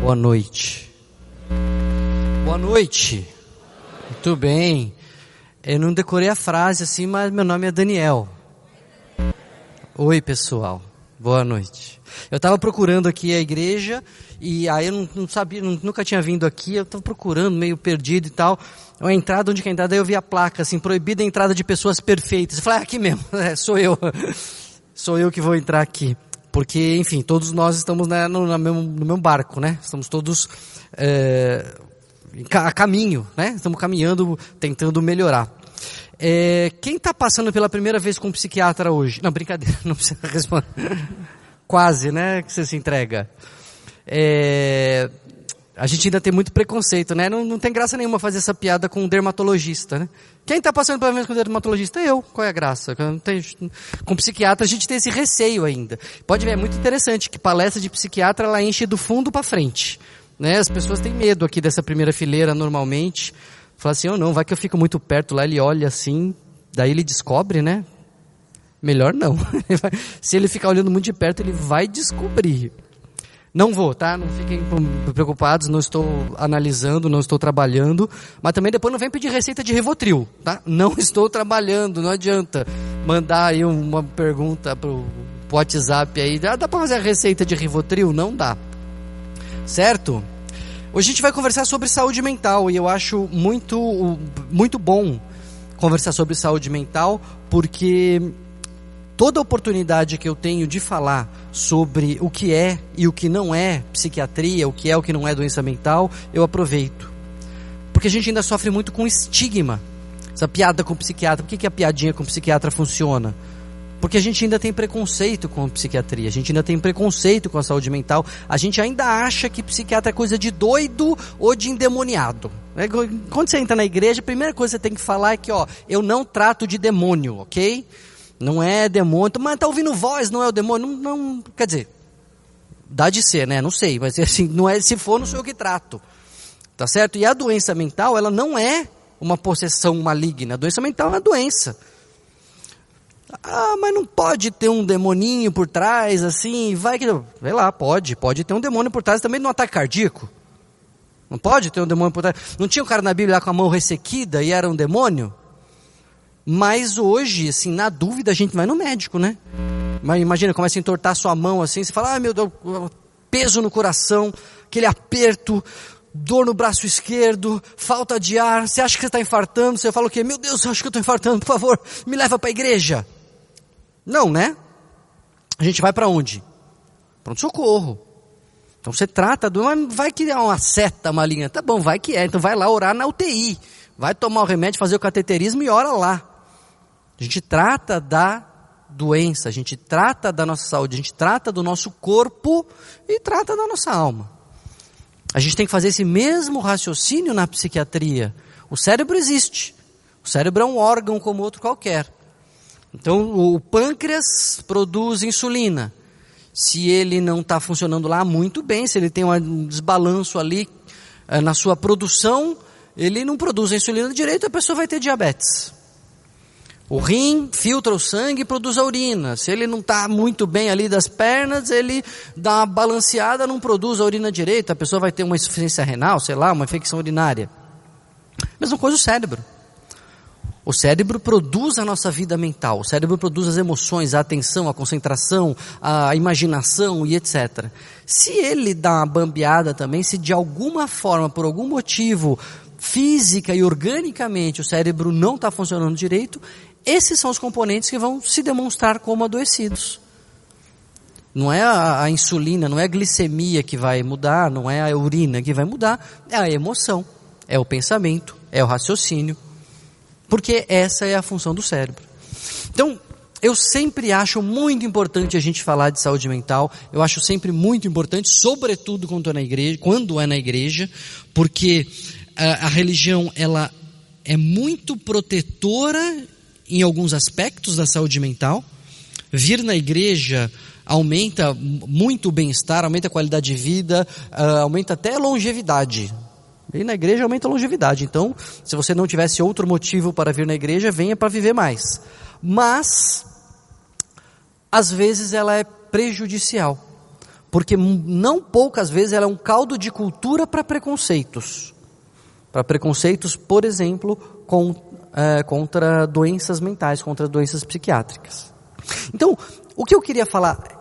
Boa noite. Boa noite. Muito bem. Eu não decorei a frase assim, mas meu nome é Daniel. Oi, pessoal. Boa noite. Eu estava procurando aqui a igreja e aí eu não, não sabia, não, nunca tinha vindo aqui, eu estava procurando, meio perdido e tal. A entrada, onde que é a entrada? Aí eu vi a placa assim, proibida a entrada de pessoas perfeitas. Eu falei, ah, aqui mesmo, é, sou eu. sou eu que vou entrar aqui. Porque, enfim, todos nós estamos né, no, no, mesmo, no mesmo barco, né? Estamos todos é, a caminho, né? Estamos caminhando, tentando melhorar. É, quem está passando pela primeira vez com um psiquiatra hoje? Não, brincadeira, não precisa responder. Quase, né? Que você se entrega. É, a gente ainda tem muito preconceito, né? Não, não tem graça nenhuma fazer essa piada com um dermatologista, né? Quem está passando vez com um dermatologista? Eu. Qual é a graça? Tem, com psiquiatra a gente tem esse receio ainda. Pode ver, é muito interessante que palestra de psiquiatra ela enche do fundo para frente. Né? As pessoas têm medo aqui dessa primeira fileira normalmente. Fala assim, ou oh, não, vai que eu fico muito perto lá, ele olha assim, daí ele descobre, né? Melhor não. Se ele ficar olhando muito de perto, ele vai descobrir. Não vou, tá? Não fiquem preocupados, não estou analisando, não estou trabalhando, mas também depois não vem pedir receita de Rivotril, tá? Não estou trabalhando, não adianta mandar aí uma pergunta pro, pro WhatsApp aí, ah, dá para fazer a receita de Rivotril? Não dá. Certo? Hoje a gente vai conversar sobre saúde mental e eu acho muito, muito bom conversar sobre saúde mental porque toda oportunidade que eu tenho de falar sobre o que é e o que não é psiquiatria, o que é o que não é doença mental, eu aproveito. Porque a gente ainda sofre muito com estigma. Essa piada com psiquiatra, por que, que a piadinha com psiquiatra funciona? Porque a gente ainda tem preconceito com a psiquiatria, a gente ainda tem preconceito com a saúde mental, a gente ainda acha que psiquiatra é coisa de doido ou de endemoniado. É, quando você entra na igreja, a primeira coisa que você tem que falar é que, ó, eu não trato de demônio, ok? Não é demônio, mas tá ouvindo voz, não é o demônio, não, não quer dizer, dá de ser, né? Não sei, mas assim, não é, se for, não sou eu que trato. Tá certo? E a doença mental, ela não é uma possessão maligna. A doença mental é uma doença. Ah, mas não pode ter um demoninho por trás, assim, vai que. Vê lá, pode. Pode ter um demônio por trás também no ataque cardíaco. Não pode ter um demônio por trás. Não tinha um cara na Bíblia lá com a mão ressequida e era um demônio? Mas hoje, assim, na dúvida, a gente vai no médico, né? Mas imagina, começa a entortar sua mão assim, você fala, ah, meu Deus, peso no coração, aquele aperto, dor no braço esquerdo, falta de ar, você acha que você está infartando, você fala o quê? Meu Deus, eu acho que eu estou infartando, por favor, me leva para a igreja. Não, né? A gente vai para onde? Pronto socorro. Então você trata do, mas vai que é uma seta maligna. Tá bom, vai que é. Então vai lá orar na UTI. Vai tomar o remédio, fazer o cateterismo e ora lá. A gente trata da doença, a gente trata da nossa saúde, a gente trata do nosso corpo e trata da nossa alma. A gente tem que fazer esse mesmo raciocínio na psiquiatria. O cérebro existe. O cérebro é um órgão como outro qualquer. Então, o pâncreas produz insulina. Se ele não está funcionando lá muito bem, se ele tem um desbalanço ali é, na sua produção, ele não produz a insulina direito, a pessoa vai ter diabetes. O rim filtra o sangue e produz a urina. Se ele não está muito bem ali das pernas, ele dá uma balanceada, não produz a urina direito, a pessoa vai ter uma insuficiência renal, sei lá, uma infecção urinária. Mesma coisa o cérebro. O cérebro produz a nossa vida mental, o cérebro produz as emoções, a atenção, a concentração, a imaginação e etc. Se ele dá uma bambeada também, se de alguma forma, por algum motivo, física e organicamente o cérebro não está funcionando direito, esses são os componentes que vão se demonstrar como adoecidos. Não é a, a insulina, não é a glicemia que vai mudar, não é a urina que vai mudar, é a emoção, é o pensamento, é o raciocínio porque essa é a função do cérebro. Então, eu sempre acho muito importante a gente falar de saúde mental. Eu acho sempre muito importante, sobretudo quando é na igreja, quando é na igreja, porque a, a religião ela é muito protetora em alguns aspectos da saúde mental. Vir na igreja aumenta muito o bem-estar, aumenta a qualidade de vida, uh, aumenta até a longevidade. E na igreja aumenta a longevidade. Então, se você não tivesse outro motivo para vir na igreja, venha para viver mais. Mas, às vezes ela é prejudicial. Porque não poucas vezes ela é um caldo de cultura para preconceitos. Para preconceitos, por exemplo, com, é, contra doenças mentais, contra doenças psiquiátricas. Então, o que eu queria falar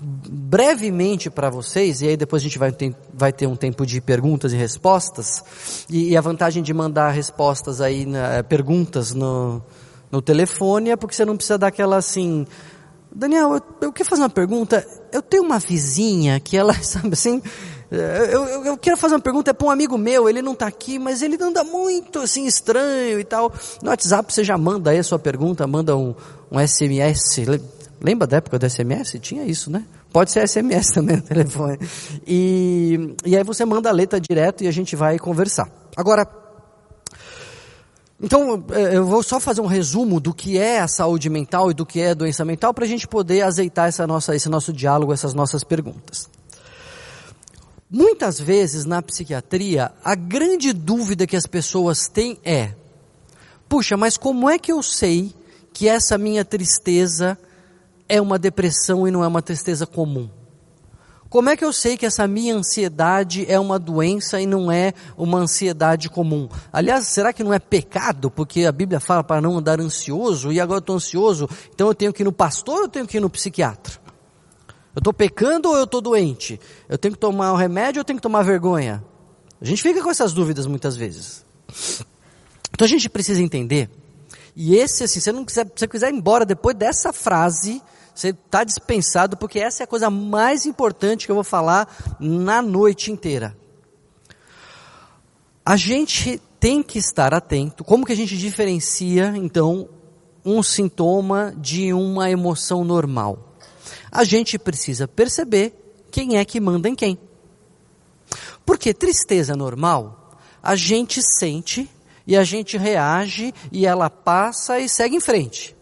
brevemente para vocês, e aí depois a gente vai ter, vai ter um tempo de perguntas e respostas, e, e a vantagem de mandar respostas aí, na, perguntas no, no telefone é porque você não precisa dar aquela assim, Daniel, eu, eu quero fazer uma pergunta, eu tenho uma vizinha que ela, sabe assim, eu, eu, eu, quero fazer uma pergunta é para um amigo meu, ele não está aqui, mas ele anda muito assim estranho e tal. No WhatsApp você já manda aí a sua pergunta, manda um, um SMS, Lembra da época do SMS? Tinha isso, né? Pode ser SMS também no telefone. E, e aí você manda a letra direto e a gente vai conversar. Agora, então é, eu vou só fazer um resumo do que é a saúde mental e do que é a doença mental para a gente poder azeitar essa nossa, esse nosso diálogo, essas nossas perguntas. Muitas vezes na psiquiatria, a grande dúvida que as pessoas têm é: puxa, mas como é que eu sei que essa minha tristeza é uma depressão e não é uma tristeza comum? Como é que eu sei que essa minha ansiedade é uma doença e não é uma ansiedade comum? Aliás, será que não é pecado? Porque a Bíblia fala para não andar ansioso e agora eu estou ansioso, então eu tenho que ir no pastor ou eu tenho que ir no psiquiatra? Eu estou pecando ou eu estou doente? Eu tenho que tomar um remédio ou eu tenho que tomar vergonha? A gente fica com essas dúvidas muitas vezes. Então a gente precisa entender, e esse assim, se você não quiser, se você quiser ir embora depois dessa frase, você está dispensado, porque essa é a coisa mais importante que eu vou falar na noite inteira. A gente tem que estar atento. Como que a gente diferencia, então, um sintoma de uma emoção normal? A gente precisa perceber quem é que manda em quem. Porque tristeza normal, a gente sente e a gente reage e ela passa e segue em frente.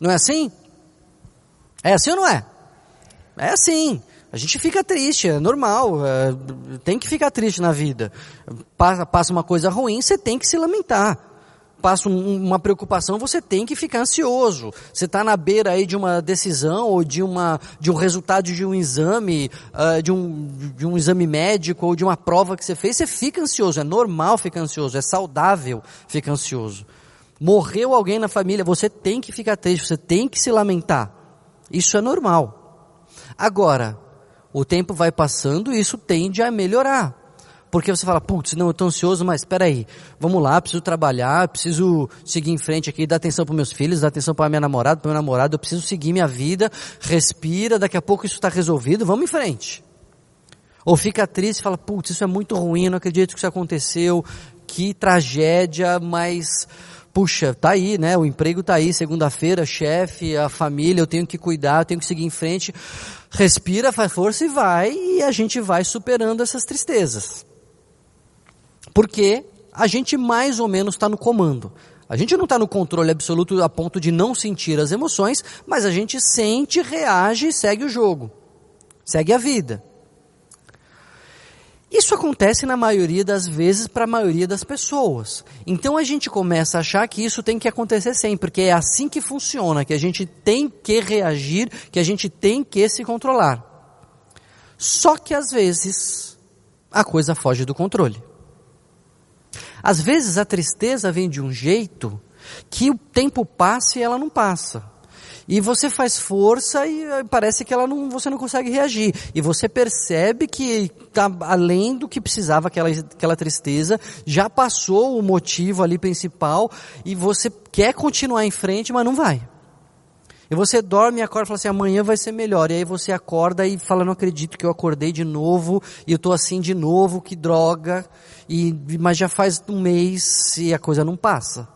Não é assim? É assim ou não é? É assim. A gente fica triste, é normal, é, tem que ficar triste na vida. Passa, passa uma coisa ruim, você tem que se lamentar. Passa um, uma preocupação, você tem que ficar ansioso. Você está na beira aí de uma decisão ou de, uma, de um resultado de um exame, uh, de, um, de um exame médico ou de uma prova que você fez, você fica ansioso. É normal ficar ansioso, é saudável ficar ansioso. Morreu alguém na família, você tem que ficar triste, você tem que se lamentar. Isso é normal. Agora, o tempo vai passando e isso tende a melhorar. Porque você fala, putz, não, eu estou ansioso, mas espera aí, vamos lá, preciso trabalhar, preciso seguir em frente aqui, dar atenção para meus filhos, dar atenção para minha namorada, para meu namorado, eu preciso seguir minha vida, respira, daqui a pouco isso está resolvido, vamos em frente. Ou fica triste e fala, putz, isso é muito ruim, não acredito que isso aconteceu, que tragédia, mas puxa, tá aí, né? O emprego tá aí, segunda-feira, chefe, a família, eu tenho que cuidar, eu tenho que seguir em frente. Respira, faz força e vai, e a gente vai superando essas tristezas. Porque a gente mais ou menos está no comando. A gente não está no controle absoluto a ponto de não sentir as emoções, mas a gente sente, reage e segue o jogo. Segue a vida. Isso acontece na maioria das vezes para a maioria das pessoas. Então a gente começa a achar que isso tem que acontecer sempre, que é assim que funciona, que a gente tem que reagir, que a gente tem que se controlar. Só que às vezes a coisa foge do controle. Às vezes a tristeza vem de um jeito que o tempo passa e ela não passa. E você faz força e eh, parece que ela não, você não consegue reagir. E você percebe que está além do que precisava aquela, aquela tristeza, já passou o motivo ali principal e você quer continuar em frente, mas não vai. E você dorme e acorda e fala assim, amanhã vai ser melhor. E aí você acorda e fala, não acredito que eu acordei de novo, e eu estou assim de novo, que droga. E, mas já faz um mês e a coisa não passa.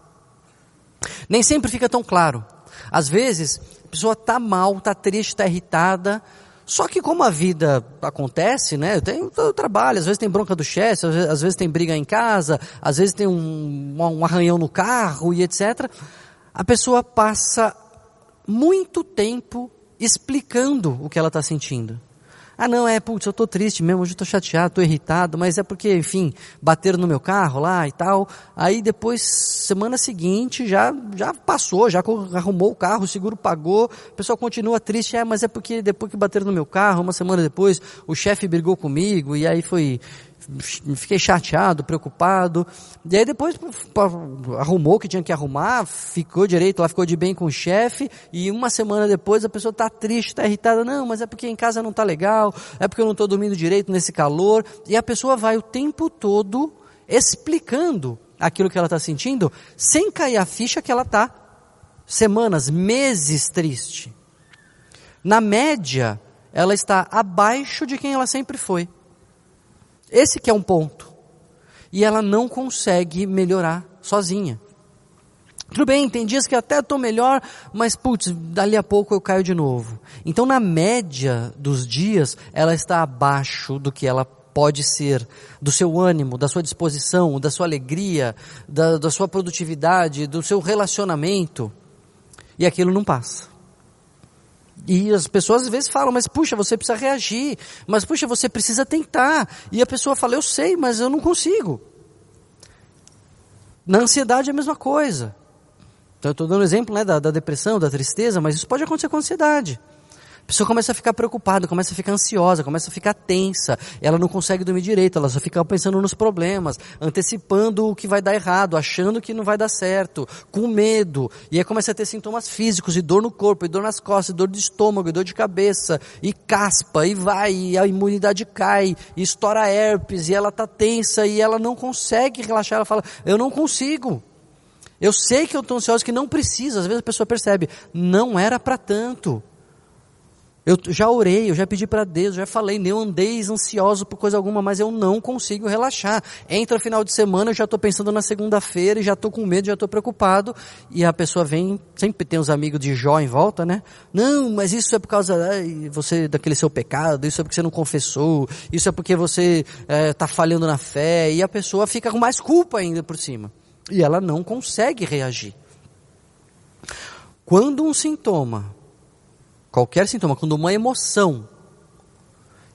Nem sempre fica tão claro. Às vezes, a pessoa está mal, está triste, está irritada, só que como a vida acontece, né? Tem o trabalho, às vezes tem bronca do chefe, às, às vezes, tem briga em casa, às vezes tem um, um arranhão no carro e etc. A pessoa passa muito tempo explicando o que ela está sentindo. Ah, não, é, putz, eu tô triste mesmo, hoje eu tô chateado, tô irritado, mas é porque, enfim, bateram no meu carro lá e tal. Aí depois, semana seguinte, já, já passou, já arrumou o carro, o seguro pagou, a pessoa continua triste, é, mas é porque depois que bateram no meu carro, uma semana depois, o chefe brigou comigo e aí foi, fiquei chateado, preocupado. E aí depois arrumou o que tinha que arrumar, ficou direito, ela ficou de bem com o chefe, e uma semana depois a pessoa está triste, está irritada, não, mas é porque em casa não está legal, é porque eu não estou dormindo direito nesse calor, e a pessoa vai o tempo todo explicando aquilo que ela está sentindo, sem cair a ficha que ela está semanas, meses triste. Na média, ela está abaixo de quem ela sempre foi. Esse que é um ponto. E ela não consegue melhorar sozinha. Tudo bem, tem dias que até estou melhor, mas putz, dali a pouco eu caio de novo. Então, na média dos dias, ela está abaixo do que ela pode ser, do seu ânimo, da sua disposição, da sua alegria, da, da sua produtividade, do seu relacionamento. E aquilo não passa. E as pessoas às vezes falam, mas puxa, você precisa reagir, mas puxa, você precisa tentar. E a pessoa fala, eu sei, mas eu não consigo. Na ansiedade é a mesma coisa. Então, eu estou dando exemplo né, da, da depressão, da tristeza, mas isso pode acontecer com a ansiedade. Pessoa começa a ficar preocupada, começa a ficar ansiosa, começa a ficar tensa, ela não consegue dormir direito, ela só fica pensando nos problemas, antecipando o que vai dar errado, achando que não vai dar certo, com medo, e aí começa a ter sintomas físicos, e dor no corpo, e dor nas costas, e dor de estômago, e dor de cabeça, e caspa, e vai, e a imunidade cai, e estoura herpes, e ela está tensa, e ela não consegue relaxar, ela fala, eu não consigo. Eu sei que eu estou ansiosa, que não precisa, às vezes a pessoa percebe, não era para tanto. Eu já orei, eu já pedi para Deus, já falei, nem andeis ansioso por coisa alguma, mas eu não consigo relaxar. Entra final de semana, eu já estou pensando na segunda-feira e já estou com medo, já estou preocupado. E a pessoa vem, sempre tem os amigos de Jó em volta, né? Não, mas isso é por causa você daquele seu pecado, isso é porque você não confessou, isso é porque você está é, falhando na fé. E a pessoa fica com mais culpa ainda por cima. E ela não consegue reagir. Quando um sintoma qualquer sintoma, quando uma emoção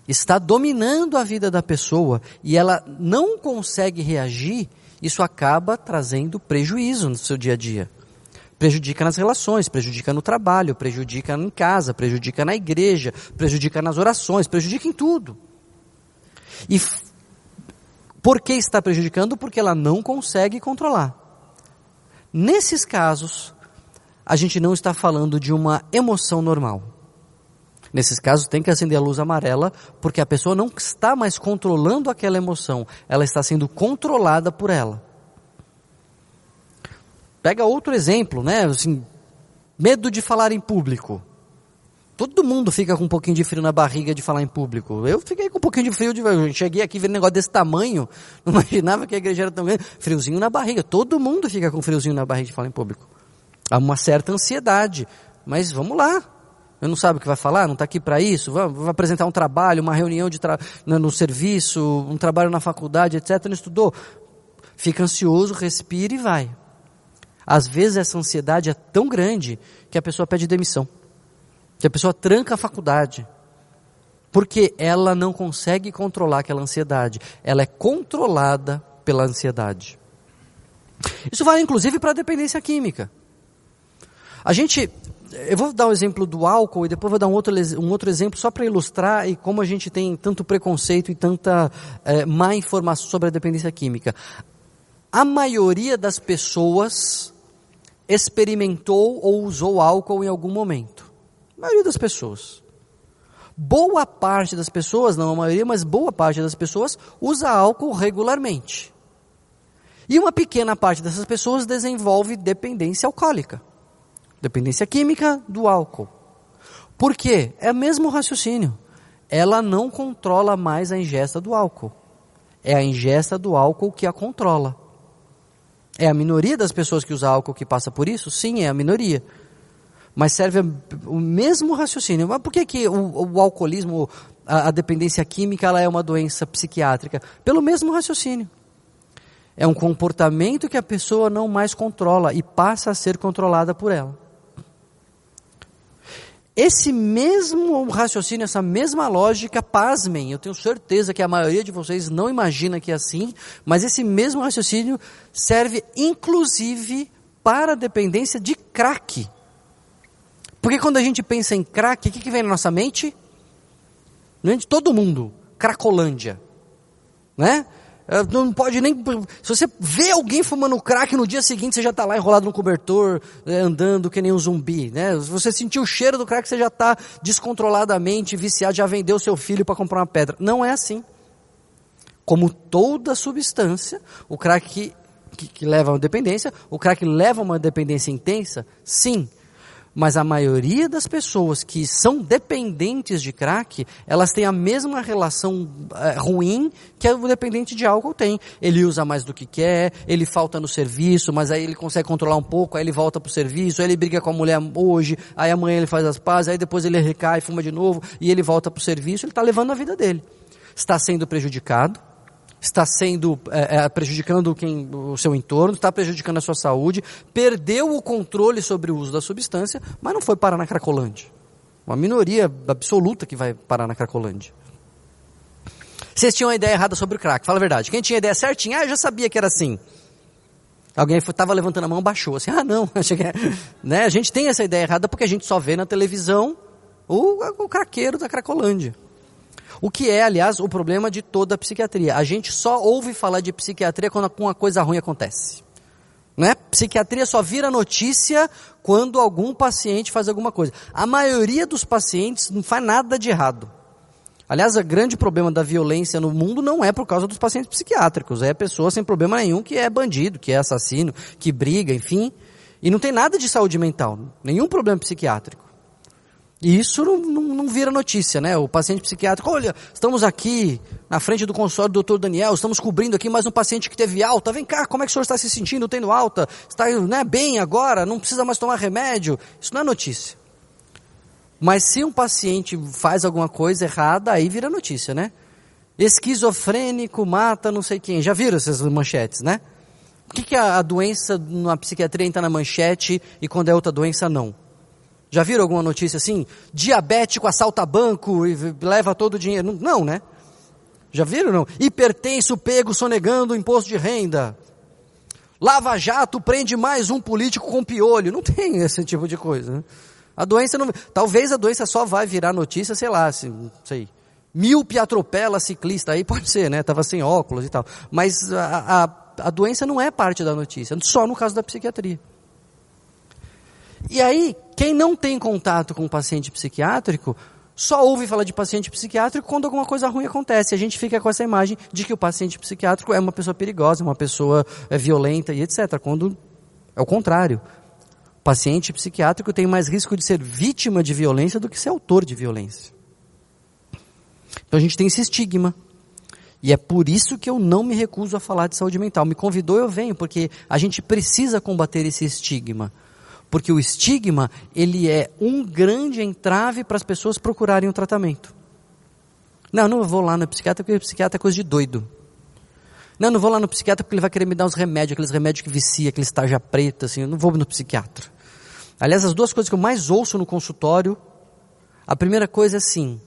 está dominando a vida da pessoa e ela não consegue reagir, isso acaba trazendo prejuízo no seu dia a dia. Prejudica nas relações, prejudica no trabalho, prejudica em casa, prejudica na igreja, prejudica nas orações, prejudica em tudo. E por que está prejudicando? Porque ela não consegue controlar. Nesses casos, a gente não está falando de uma emoção normal. Nesses casos tem que acender a luz amarela, porque a pessoa não está mais controlando aquela emoção, ela está sendo controlada por ela. Pega outro exemplo, né? Assim, medo de falar em público. Todo mundo fica com um pouquinho de frio na barriga de falar em público. Eu fiquei com um pouquinho de frio, de... cheguei aqui vendo um negócio desse tamanho, não imaginava que a igreja era tão grande. Friozinho na barriga, todo mundo fica com friozinho na barriga de falar em público. Há uma certa ansiedade, mas vamos lá. Eu não sabe o que vai falar, não está aqui para isso, vai, apresentar um trabalho, uma reunião de tra... no, no serviço, um trabalho na faculdade, etc. Não estudou? Fica ansioso, respira e vai. Às vezes essa ansiedade é tão grande que a pessoa pede demissão. Que a pessoa tranca a faculdade. Porque ela não consegue controlar aquela ansiedade. Ela é controlada pela ansiedade. Isso vale inclusive para a dependência química. A gente, eu vou dar o um exemplo do álcool e depois vou dar um outro, um outro exemplo só para ilustrar e como a gente tem tanto preconceito e tanta é, má informação sobre a dependência química. A maioria das pessoas experimentou ou usou álcool em algum momento. A maioria das pessoas. Boa parte das pessoas, não a maioria, mas boa parte das pessoas usa álcool regularmente. E uma pequena parte dessas pessoas desenvolve dependência alcoólica. Dependência química do álcool. Por quê? É o mesmo raciocínio. Ela não controla mais a ingesta do álcool. É a ingesta do álcool que a controla. É a minoria das pessoas que usa álcool que passa por isso? Sim, é a minoria. Mas serve o mesmo raciocínio. Mas por que, que o, o alcoolismo, a, a dependência química, ela é uma doença psiquiátrica? Pelo mesmo raciocínio. É um comportamento que a pessoa não mais controla e passa a ser controlada por ela. Esse mesmo raciocínio, essa mesma lógica, pasmem, eu tenho certeza que a maioria de vocês não imagina que é assim, mas esse mesmo raciocínio serve inclusive para a dependência de crack. Porque quando a gente pensa em crack, o que, que vem na nossa mente? De todo mundo, cracolândia, né? Não pode nem. Se você vê alguém fumando crack no dia seguinte, você já está lá enrolado no cobertor, é, andando que nem um zumbi, né? Se você sentiu o cheiro do crack, você já está descontroladamente viciado, já vendeu seu filho para comprar uma pedra. Não é assim. Como toda substância, o crack que, que, que leva a uma dependência, o crack leva a uma dependência intensa, sim. Mas a maioria das pessoas que são dependentes de crack, elas têm a mesma relação é, ruim que o dependente de álcool tem. Ele usa mais do que quer, ele falta no serviço, mas aí ele consegue controlar um pouco, aí ele volta pro serviço, aí ele briga com a mulher hoje, aí amanhã ele faz as pazes, aí depois ele recai, fuma de novo, e ele volta pro serviço, ele está levando a vida dele. Está sendo prejudicado, está sendo é, é, prejudicando quem, o seu entorno, está prejudicando a sua saúde, perdeu o controle sobre o uso da substância, mas não foi parar na Cracolândia. Uma minoria absoluta que vai parar na Cracolândia. Vocês tinham uma ideia errada sobre o crack, fala a verdade. Quem tinha ideia certinha, ah, eu já sabia que era assim. Alguém estava levantando a mão, baixou assim, ah não, né? a gente tem essa ideia errada porque a gente só vê na televisão o, o craqueiro da Cracolândia. O que é, aliás, o problema de toda a psiquiatria. A gente só ouve falar de psiquiatria quando uma coisa ruim acontece. Não é? Psiquiatria só vira notícia quando algum paciente faz alguma coisa. A maioria dos pacientes não faz nada de errado. Aliás, o grande problema da violência no mundo não é por causa dos pacientes psiquiátricos, é pessoa sem problema nenhum que é bandido, que é assassino, que briga, enfim. E não tem nada de saúde mental, nenhum problema psiquiátrico. E isso não, não, não, vira notícia, né? O paciente psiquiátrico, olha, estamos aqui na frente do consultório do doutor Daniel, estamos cobrindo aqui mais um paciente que teve alta, vem cá, como é que o senhor está se sentindo tendo alta? Está né, bem agora, não precisa mais tomar remédio? Isso não é notícia. Mas se um paciente faz alguma coisa errada, aí vira notícia, né? Esquizofrênico mata não sei quem. Já viram essas manchetes, né? Por que, que a, a doença na psiquiatria entra na manchete e quando é outra doença não? Já viram alguma notícia assim? Diabético assalta banco e leva todo o dinheiro. Não, né? Já viram não? Hipertenso pego sonegando o imposto de renda. Lava Jato prende mais um político com piolho. Não tem esse tipo de coisa. Né? A doença não. Talvez a doença só vai virar notícia, sei lá, assim, sei. Míope atropela ciclista, aí pode ser, né? Tava sem óculos e tal. Mas a, a, a doença não é parte da notícia, só no caso da psiquiatria. E aí, quem não tem contato com paciente psiquiátrico, só ouve falar de paciente psiquiátrico quando alguma coisa ruim acontece. A gente fica com essa imagem de que o paciente psiquiátrico é uma pessoa perigosa, uma pessoa é, violenta e etc. Quando é o contrário. O paciente psiquiátrico tem mais risco de ser vítima de violência do que ser autor de violência. Então a gente tem esse estigma. E é por isso que eu não me recuso a falar de saúde mental. Me convidou, eu venho, porque a gente precisa combater esse estigma. Porque o estigma, ele é um grande entrave para as pessoas procurarem o tratamento. Não, não vou lá no psiquiatra porque o psiquiatra é coisa de doido. Não, não vou lá no psiquiatra porque ele vai querer me dar uns remédios, aqueles remédios que vicia, aqueles tarja preta, assim, eu não vou no psiquiatra. Aliás, as duas coisas que eu mais ouço no consultório, a primeira coisa é assim,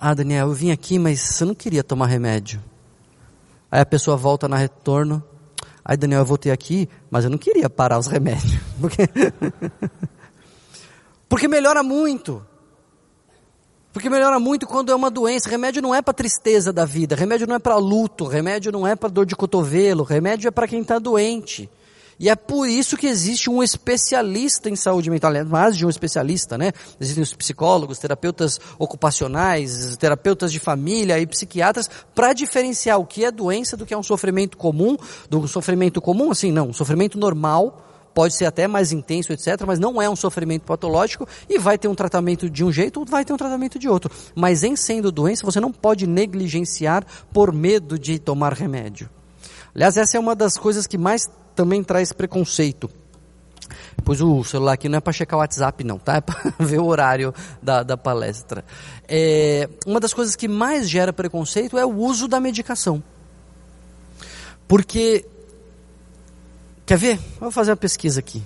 ah Daniel, eu vim aqui, mas eu não queria tomar remédio. Aí a pessoa volta na retorno, Aí, Daniel, eu voltei aqui, mas eu não queria parar os remédios. Porque, porque melhora muito. Porque melhora muito quando é uma doença. Remédio não é para tristeza da vida, remédio não é para luto, remédio não é para dor de cotovelo, remédio é para quem está doente. E é por isso que existe um especialista em saúde mental, mais de um especialista, né? Existem os psicólogos, terapeutas ocupacionais, terapeutas de família e psiquiatras para diferenciar o que é doença do que é um sofrimento comum, do sofrimento comum, assim, não, um sofrimento normal, pode ser até mais intenso, etc., mas não é um sofrimento patológico e vai ter um tratamento de um jeito ou vai ter um tratamento de outro. Mas em sendo doença, você não pode negligenciar por medo de tomar remédio. Aliás, essa é uma das coisas que mais também traz preconceito. Pois o celular aqui não é para checar o WhatsApp, não, tá? É para ver o horário da, da palestra. É, uma das coisas que mais gera preconceito é o uso da medicação. Porque, quer ver? Vou fazer uma pesquisa aqui.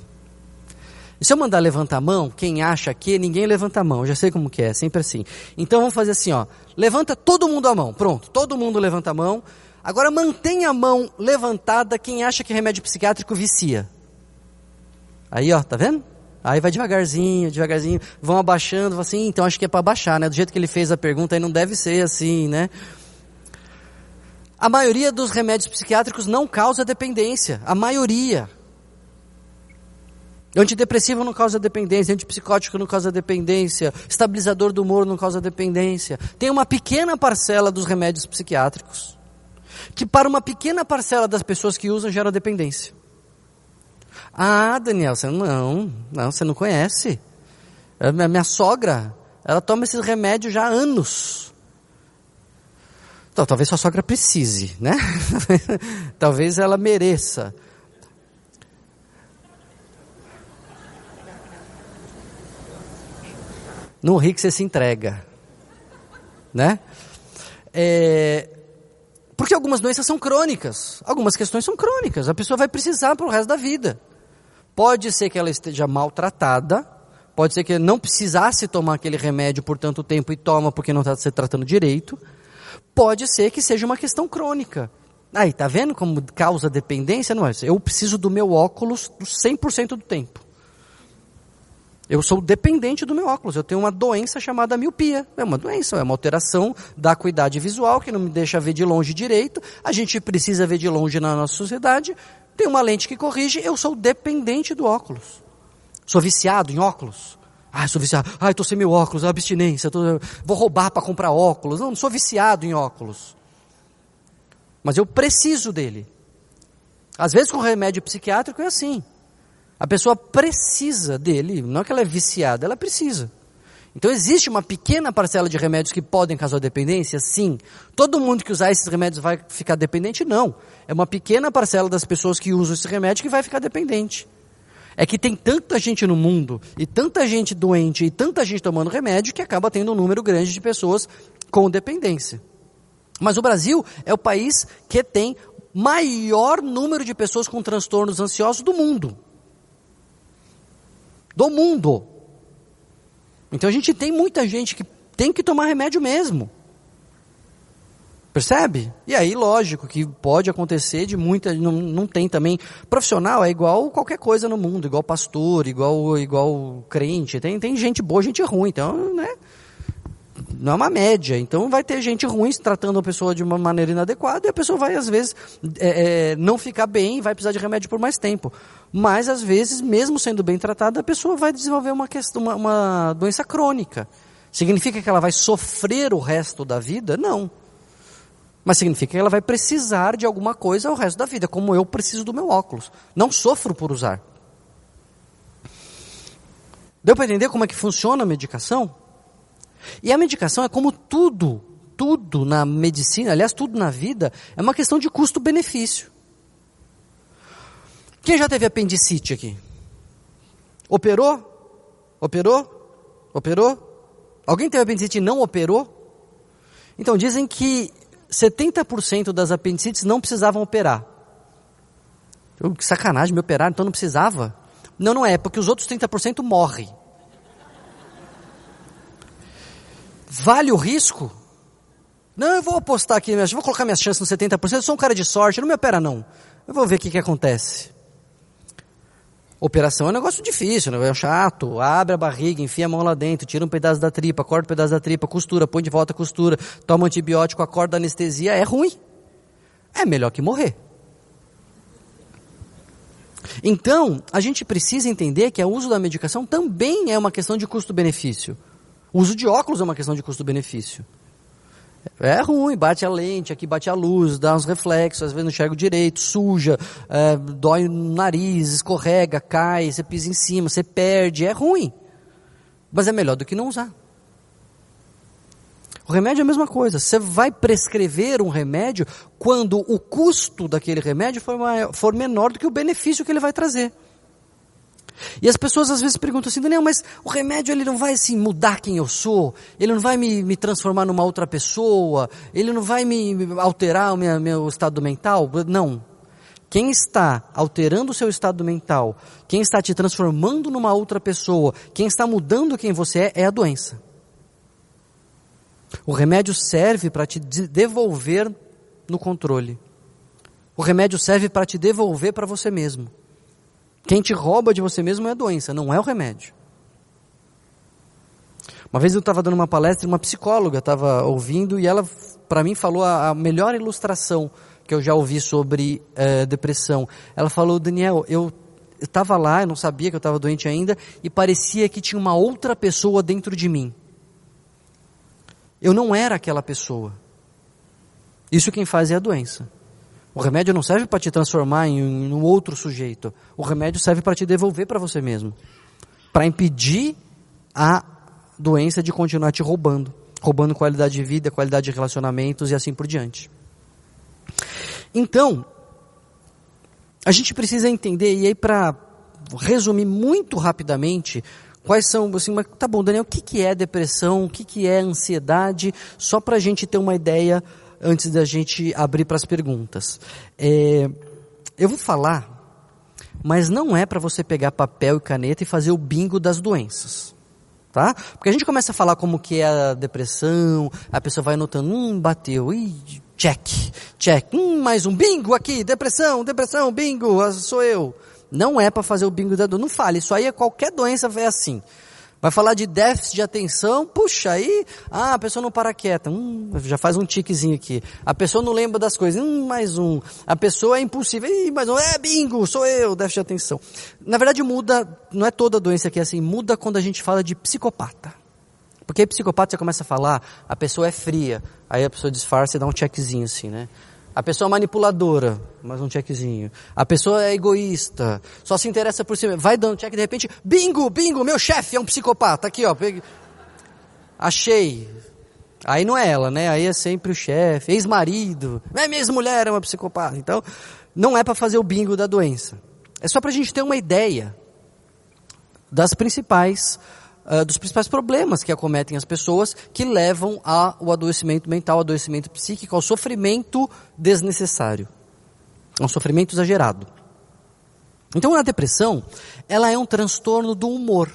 E se eu mandar levantar a mão, quem acha que, ninguém levanta a mão. Eu já sei como que é, sempre assim. Então vamos fazer assim, ó. Levanta todo mundo a mão. Pronto, todo mundo levanta a mão. Agora mantenha a mão levantada quem acha que remédio psiquiátrico vicia. Aí, ó, tá vendo? Aí vai devagarzinho, devagarzinho, vão abaixando, assim, então acho que é para baixar, né? Do jeito que ele fez a pergunta, aí não deve ser assim, né? A maioria dos remédios psiquiátricos não causa dependência. A maioria. Antidepressivo não causa dependência, antipsicótico não causa dependência, estabilizador do humor não causa dependência. Tem uma pequena parcela dos remédios psiquiátricos que para uma pequena parcela das pessoas que usam gera dependência. Ah, Daniel, você não, não, você não conhece. A minha, minha sogra, ela toma esses remédios já há anos. Então, talvez sua sogra precise, né? talvez ela mereça. Não ri que você se entrega. Né? É, porque algumas doenças são crônicas. Algumas questões são crônicas. A pessoa vai precisar para o resto da vida. Pode ser que ela esteja maltratada. Pode ser que não precisasse tomar aquele remédio por tanto tempo e toma porque não está se tratando direito. Pode ser que seja uma questão crônica. Aí, tá vendo como causa dependência? Não é? Eu preciso do meu óculos 100% do tempo. Eu sou dependente do meu óculos. Eu tenho uma doença chamada miopia. É uma doença, é uma alteração da acuidade visual que não me deixa ver de longe direito. A gente precisa ver de longe na nossa sociedade. Tem uma lente que corrige. Eu sou dependente do óculos. Sou viciado em óculos. Ah, sou viciado. Ah, estou sem meu óculos, abstinência. Tô... Vou roubar para comprar óculos. Não, não sou viciado em óculos. Mas eu preciso dele. Às vezes com remédio psiquiátrico é assim. A pessoa precisa dele, não é que ela é viciada, ela precisa. Então existe uma pequena parcela de remédios que podem causar dependência? Sim. Todo mundo que usar esses remédios vai ficar dependente? Não. É uma pequena parcela das pessoas que usam esse remédio que vai ficar dependente. É que tem tanta gente no mundo, e tanta gente doente, e tanta gente tomando remédio, que acaba tendo um número grande de pessoas com dependência. Mas o Brasil é o país que tem maior número de pessoas com transtornos ansiosos do mundo do mundo. Então a gente tem muita gente que tem que tomar remédio mesmo. Percebe? E aí, lógico que pode acontecer de muita. Não, não tem também. Profissional é igual qualquer coisa no mundo, igual pastor, igual, igual crente. Tem, tem gente boa, gente ruim. Então, né? não é uma média. Então vai ter gente ruim tratando a pessoa de uma maneira inadequada e a pessoa vai, às vezes, é, é, não ficar bem e vai precisar de remédio por mais tempo. Mas, às vezes, mesmo sendo bem tratada, a pessoa vai desenvolver uma, questão, uma, uma doença crônica. Significa que ela vai sofrer o resto da vida? Não. Mas significa que ela vai precisar de alguma coisa o resto da vida, como eu preciso do meu óculos. Não sofro por usar. Deu para entender como é que funciona a medicação? E a medicação é como tudo, tudo na medicina, aliás, tudo na vida, é uma questão de custo-benefício. Quem já teve apendicite aqui? Operou? Operou? Operou? Alguém teve apendicite e não operou? Então, dizem que 70% das apendicites não precisavam operar. Eu, que sacanagem, me operaram, então não precisava? Não, não é, porque os outros 30% morrem. Vale o risco? Não, eu vou apostar aqui, vou colocar minhas chances no 70%, eu sou um cara de sorte, não me opera não. Eu vou ver o que, que acontece. Operação é um negócio difícil, né? é chato. Abre a barriga, enfia a mão lá dentro, tira um pedaço da tripa, corta um pedaço da tripa, costura, põe de volta a costura, toma antibiótico, acorda anestesia, é ruim. É melhor que morrer. Então, a gente precisa entender que o uso da medicação também é uma questão de custo-benefício. O uso de óculos é uma questão de custo-benefício. É ruim, bate a lente, aqui bate a luz, dá uns reflexos, às vezes não enxerga direito, suja, é, dói no nariz, escorrega, cai, você pisa em cima, você perde, é ruim. Mas é melhor do que não usar. O remédio é a mesma coisa. Você vai prescrever um remédio quando o custo daquele remédio for, maior, for menor do que o benefício que ele vai trazer. E as pessoas às vezes perguntam assim, Daniel, mas o remédio ele não vai assim mudar quem eu sou? Ele não vai me, me transformar numa outra pessoa? Ele não vai me, alterar o meu estado mental? Não. Quem está alterando o seu estado mental, quem está te transformando numa outra pessoa, quem está mudando quem você é, é a doença. O remédio serve para te devolver no controle. O remédio serve para te devolver para você mesmo. Quem te rouba de você mesmo é a doença, não é o remédio. Uma vez eu estava dando uma palestra e uma psicóloga estava ouvindo e ela, para mim, falou a, a, melhor ilustração que eu já ouvi sobre é, depressão. Ela falou, Daniel, eu estava lá, eu não sabia que eu estava doente ainda e parecia que tinha uma outra pessoa dentro de mim. Eu não era aquela pessoa. Isso quem faz é a doença. O remédio não serve para te transformar em um outro sujeito. O remédio serve para te devolver para você mesmo. Para impedir a doença de continuar te roubando. Roubando qualidade de vida, qualidade de relacionamentos e assim por diante. Então, a gente precisa entender, e aí para resumir muito rapidamente, quais são, assim, mas tá bom, Daniel, o que, que é depressão, o que, que é ansiedade, só para a gente ter uma ideia antes da gente abrir para as perguntas. É, eu vou falar, mas não é para você pegar papel e caneta e fazer o bingo das doenças. Tá? Porque a gente começa a falar como que é a depressão, a pessoa vai notando, hum, bateu, ih, check, check, hum, mais um bingo aqui, depressão, depressão, bingo, sou eu. Não é para fazer o bingo da dor, não fale, isso aí é qualquer doença é assim. Vai falar de déficit de atenção, puxa, aí, ah, a pessoa não para quieta, hum, já faz um tiquezinho aqui. A pessoa não lembra das coisas, hum, mais um. A pessoa é impulsiva, ih, mais um, é bingo, sou eu, déficit de atenção. Na verdade muda, não é toda doença que é assim, muda quando a gente fala de psicopata. Porque aí psicopata você começa a falar, a pessoa é fria, aí a pessoa disfarça e dá um checkzinho assim, né? A pessoa é manipuladora, mais um checkzinho. A pessoa é egoísta, só se interessa por si mesmo. Vai dando check de repente, bingo, bingo, meu chefe é um psicopata. Aqui, ó. Pegue... Achei. Aí não é ela, né? Aí é sempre o chefe, ex-marido. É ex-mulher é uma psicopata. Então, não é para fazer o bingo da doença. É só para a gente ter uma ideia das principais uh, dos principais problemas que acometem as pessoas que levam ao adoecimento mental, ao adoecimento psíquico, ao sofrimento desnecessário, ao sofrimento exagerado. Então a depressão, ela é um transtorno do humor.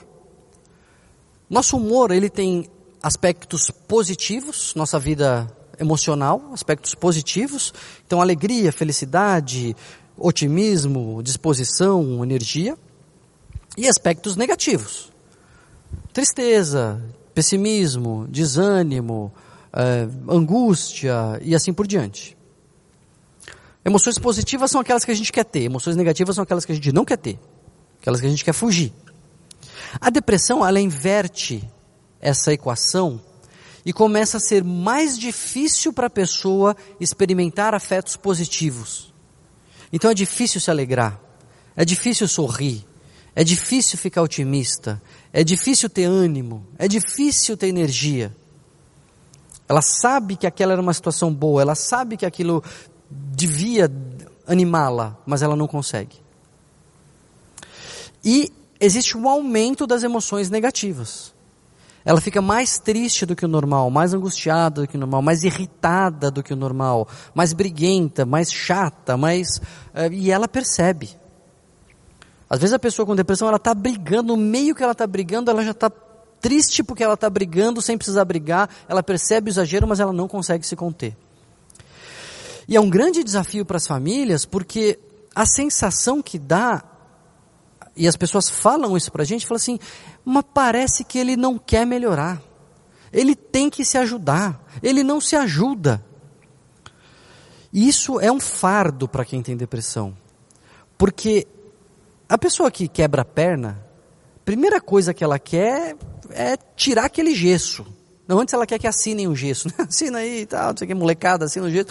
Nosso humor, ele tem aspectos positivos, nossa vida emocional, aspectos positivos, então alegria, felicidade, otimismo, disposição, energia, e aspectos negativos, tristeza, pessimismo, desânimo, é, angústia e assim por diante. Emoções positivas são aquelas que a gente quer ter, emoções negativas são aquelas que a gente não quer ter, aquelas que a gente quer fugir. A depressão, ela inverte essa equação e começa a ser mais difícil para a pessoa experimentar afetos positivos. Então é difícil se alegrar, é difícil sorrir, é difícil ficar otimista, é difícil ter ânimo, é difícil ter energia. Ela sabe que aquela era uma situação boa, ela sabe que aquilo devia animá-la, mas ela não consegue. E existe um aumento das emoções negativas. Ela fica mais triste do que o normal, mais angustiada do que o normal, mais irritada do que o normal, mais briguenta, mais chata, mais. Uh, e ela percebe. Às vezes a pessoa com depressão, ela está brigando, no meio que ela está brigando, ela já está triste porque ela está brigando sem precisar brigar, ela percebe o exagero, mas ela não consegue se conter. E é um grande desafio para as famílias, porque a sensação que dá, e as pessoas falam isso para a gente, falam assim, mas parece que ele não quer melhorar. Ele tem que se ajudar. Ele não se ajuda. Isso é um fardo para quem tem depressão. Porque a pessoa que quebra a perna, primeira coisa que ela quer é tirar aquele gesso. Não, antes ela quer que assinem o gesso. Né? Assina aí e tal, não sei o que, molecada, assina o gesso.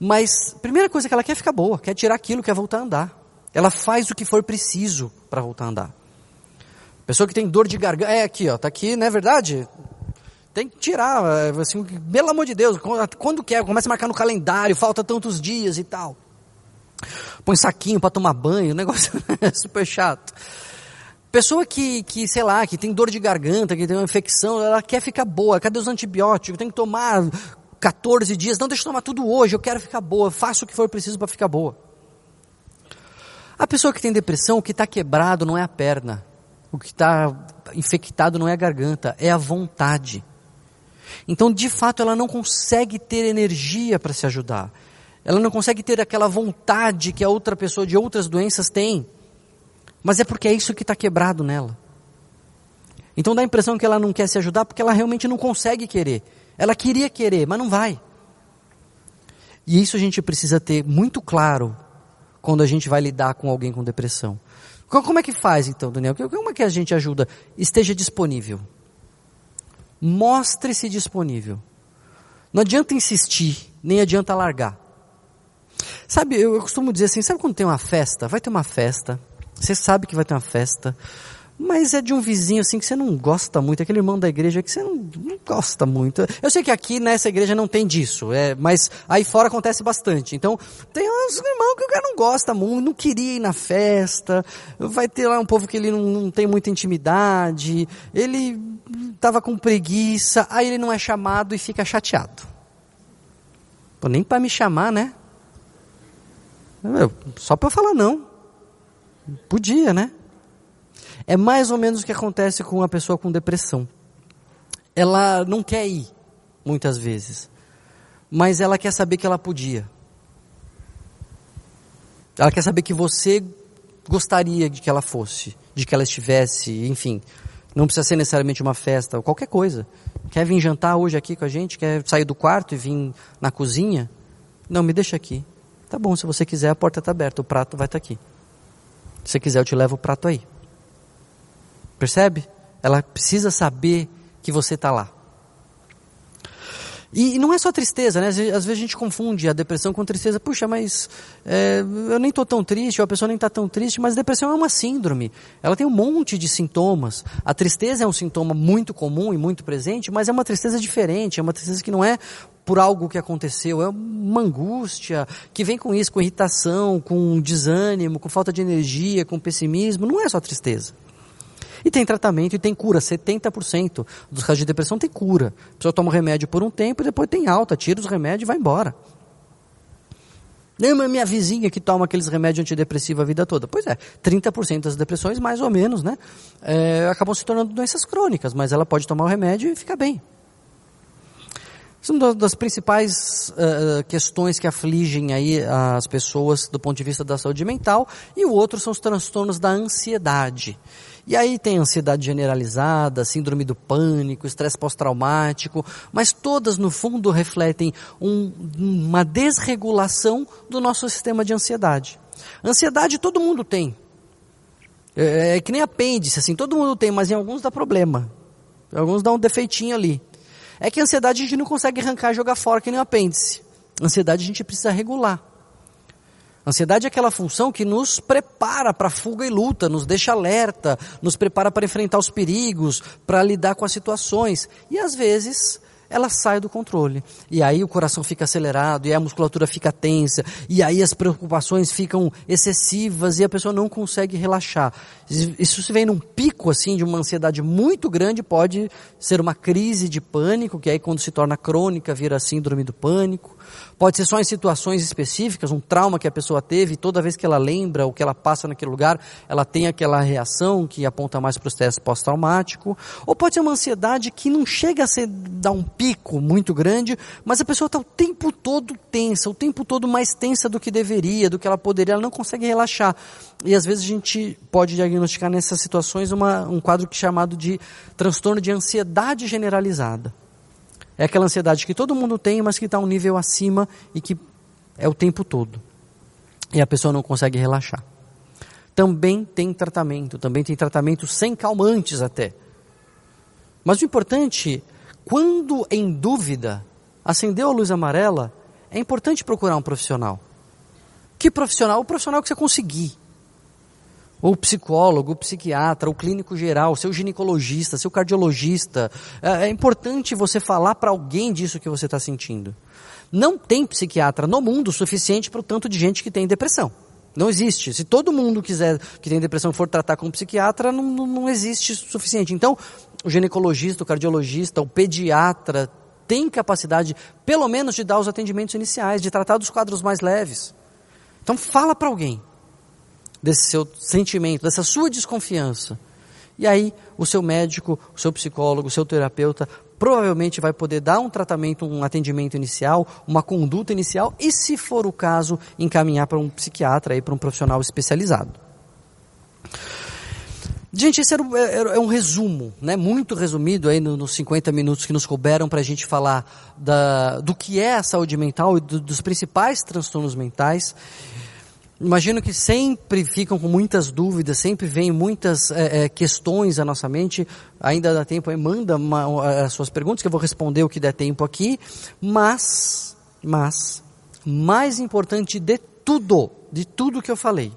Mas, primeira coisa que ela quer é ficar boa, quer tirar aquilo, quer voltar a andar. Ela faz o que for preciso para voltar a andar. Pessoa que tem dor de garganta, é aqui, ó, tá aqui, não é verdade? Tem que tirar, é, assim, pelo amor de Deus, quando quer, começa a marcar no calendário, falta tantos dias e tal põe saquinho para tomar banho, o negócio é super chato. Pessoa que, que, sei lá, que tem dor de garganta, que tem uma infecção, ela quer ficar boa, cadê os antibióticos? Tem que tomar 14 dias, não deixa eu tomar tudo hoje, eu quero ficar boa, faço o que for preciso para ficar boa. A pessoa que tem depressão, o que está quebrado não é a perna, o que está infectado não é a garganta, é a vontade. Então, de fato, ela não consegue ter energia para se ajudar. Ela não consegue ter aquela vontade que a outra pessoa de outras doenças tem. Mas é porque é isso que está quebrado nela. Então dá a impressão que ela não quer se ajudar porque ela realmente não consegue querer. Ela queria querer, mas não vai. E isso a gente precisa ter muito claro quando a gente vai lidar com alguém com depressão. Como é que faz então, Daniel? Como é que a gente ajuda? Esteja disponível. Mostre-se disponível. Não adianta insistir, nem adianta largar. Sabe, eu, eu costumo dizer assim, sabe quando tem uma festa? Vai ter uma festa, você sabe que vai ter uma festa, mas é de um vizinho assim que você não gosta muito, aquele irmão da igreja que você não, não gosta muito. Eu sei que aqui nessa igreja não tem disso, é, mas aí fora acontece bastante. Então, tem uns irmãos que o cara não gosta muito, não queria ir na festa, vai ter lá um povo que ele não, não tem muita intimidade, ele estava com preguiça, aí ele não é chamado e fica chateado. Pô, nem para me chamar, né? Só para falar não. Podia, né? É mais ou menos o que acontece com uma pessoa com depressão. Ela não quer ir, muitas vezes, mas ela quer saber que ela podia. Ela quer saber que você gostaria de que ela fosse, de que ela estivesse, enfim. Não precisa ser necessariamente uma festa, qualquer coisa. Quer vir jantar hoje aqui com a gente? Quer sair do quarto e vir na cozinha? Não, me deixa aqui. Tá bom, se você quiser, a porta está aberta, o prato vai estar tá aqui. Se você quiser, eu te levo o prato aí. Percebe? Ela precisa saber que você está lá. E, não é só tristeza, né? Às vezes a gente confunde a depressão com tristeza. Puxa, mas é, eu nem estou tão triste, ou a pessoa nem está tão triste, mas depressão é uma síndrome. Ela tem um monte de sintomas. A tristeza é um sintoma muito comum e muito presente, mas é uma tristeza diferente, é uma tristeza que não é por algo que aconteceu, é uma angústia que vem com isso, com irritação, com desânimo, com falta de energia, com pessimismo. Não é só tristeza. E tem tratamento e tem cura. 70% dos casos de depressão tem cura. A pessoa toma o remédio por um tempo e depois tem alta, tira os remédios e vai embora. Lembra minha vizinha que toma aqueles remédios antidepressivos a vida toda? Pois é, 30% das depressões, mais ou menos, né? É, acabam se tornando doenças crônicas, mas ela pode tomar o remédio e fica bem. São das principais uh, questões que afligem aí as pessoas do ponto de vista da saúde mental, e o outro são os transtornos da ansiedade. E aí tem ansiedade generalizada, síndrome do pânico, estresse pós-traumático, mas todas no fundo refletem um, uma desregulação do nosso sistema de ansiedade. Ansiedade todo mundo tem. É, é que nem apêndice, assim, todo mundo tem, mas em alguns dá problema. Alguns dão um defeitinho ali. É que a ansiedade a gente não consegue arrancar e jogar fora que nem o apêndice. Ansiedade a gente precisa regular. Ansiedade é aquela função que nos prepara para fuga e luta, nos deixa alerta, nos prepara para enfrentar os perigos, para lidar com as situações. E às vezes ela sai do controle. E aí o coração fica acelerado, e a musculatura fica tensa, e aí as preocupações ficam excessivas e a pessoa não consegue relaxar. Isso se vem num pico assim de uma ansiedade muito grande, pode ser uma crise de pânico, que aí quando se torna crônica vira síndrome do pânico. Pode ser só em situações específicas, um trauma que a pessoa teve, e toda vez que ela lembra o que ela passa naquele lugar, ela tem aquela reação que aponta mais para o estresse pós-traumático. Ou pode ser uma ansiedade que não chega a ser, dar um pico muito grande, mas a pessoa está o tempo todo tensa, o tempo todo mais tensa do que deveria, do que ela poderia, ela não consegue relaxar. E às vezes a gente pode diagnosticar nessas situações uma, um quadro é chamado de transtorno de ansiedade generalizada. É aquela ansiedade que todo mundo tem, mas que está um nível acima e que é o tempo todo. E a pessoa não consegue relaxar. Também tem tratamento, também tem tratamento sem calmantes até. Mas o importante, quando em dúvida, acendeu a luz amarela, é importante procurar um profissional. Que profissional? O profissional que você conseguir ou psicólogo, ou psiquiatra, ou clínico geral, seu ginecologista, seu cardiologista. É, é importante você falar para alguém disso que você está sentindo. Não tem psiquiatra no mundo suficiente para o tanto de gente que tem depressão. Não existe. Se todo mundo quiser que tem depressão for tratar com um psiquiatra, não, não, não existe suficiente. Então, o ginecologista, o cardiologista, o pediatra tem capacidade, pelo menos, de dar os atendimentos iniciais, de tratar dos quadros mais leves. Então, fala para alguém. Desse seu sentimento, dessa sua desconfiança. E aí, o seu médico, o seu psicólogo, o seu terapeuta provavelmente vai poder dar um tratamento, um atendimento inicial, uma conduta inicial e, se for o caso, encaminhar para um psiquiatra, para um profissional especializado. Gente, esse é um resumo, né, muito resumido aí nos 50 minutos que nos couberam para a gente falar da, do que é a saúde mental e do, dos principais transtornos mentais. Imagino que sempre ficam com muitas dúvidas, sempre vêm muitas é, é, questões à nossa mente. Ainda dá tempo manda uma, as suas perguntas que eu vou responder o que der tempo aqui. Mas, mas, mais importante de tudo, de tudo que eu falei,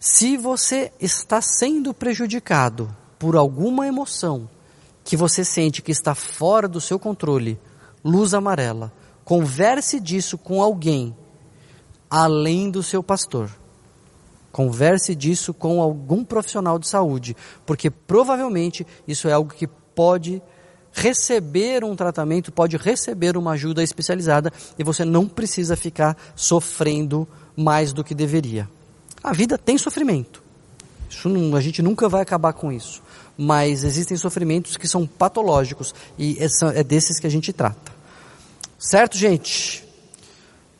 se você está sendo prejudicado por alguma emoção que você sente que está fora do seu controle, luz amarela, converse disso com alguém além do seu pastor. Converse disso com algum profissional de saúde, porque provavelmente isso é algo que pode receber um tratamento, pode receber uma ajuda especializada e você não precisa ficar sofrendo mais do que deveria. A vida tem sofrimento. Isso não, a gente nunca vai acabar com isso. Mas existem sofrimentos que são patológicos e é, desses que a gente trata. Certo, gente?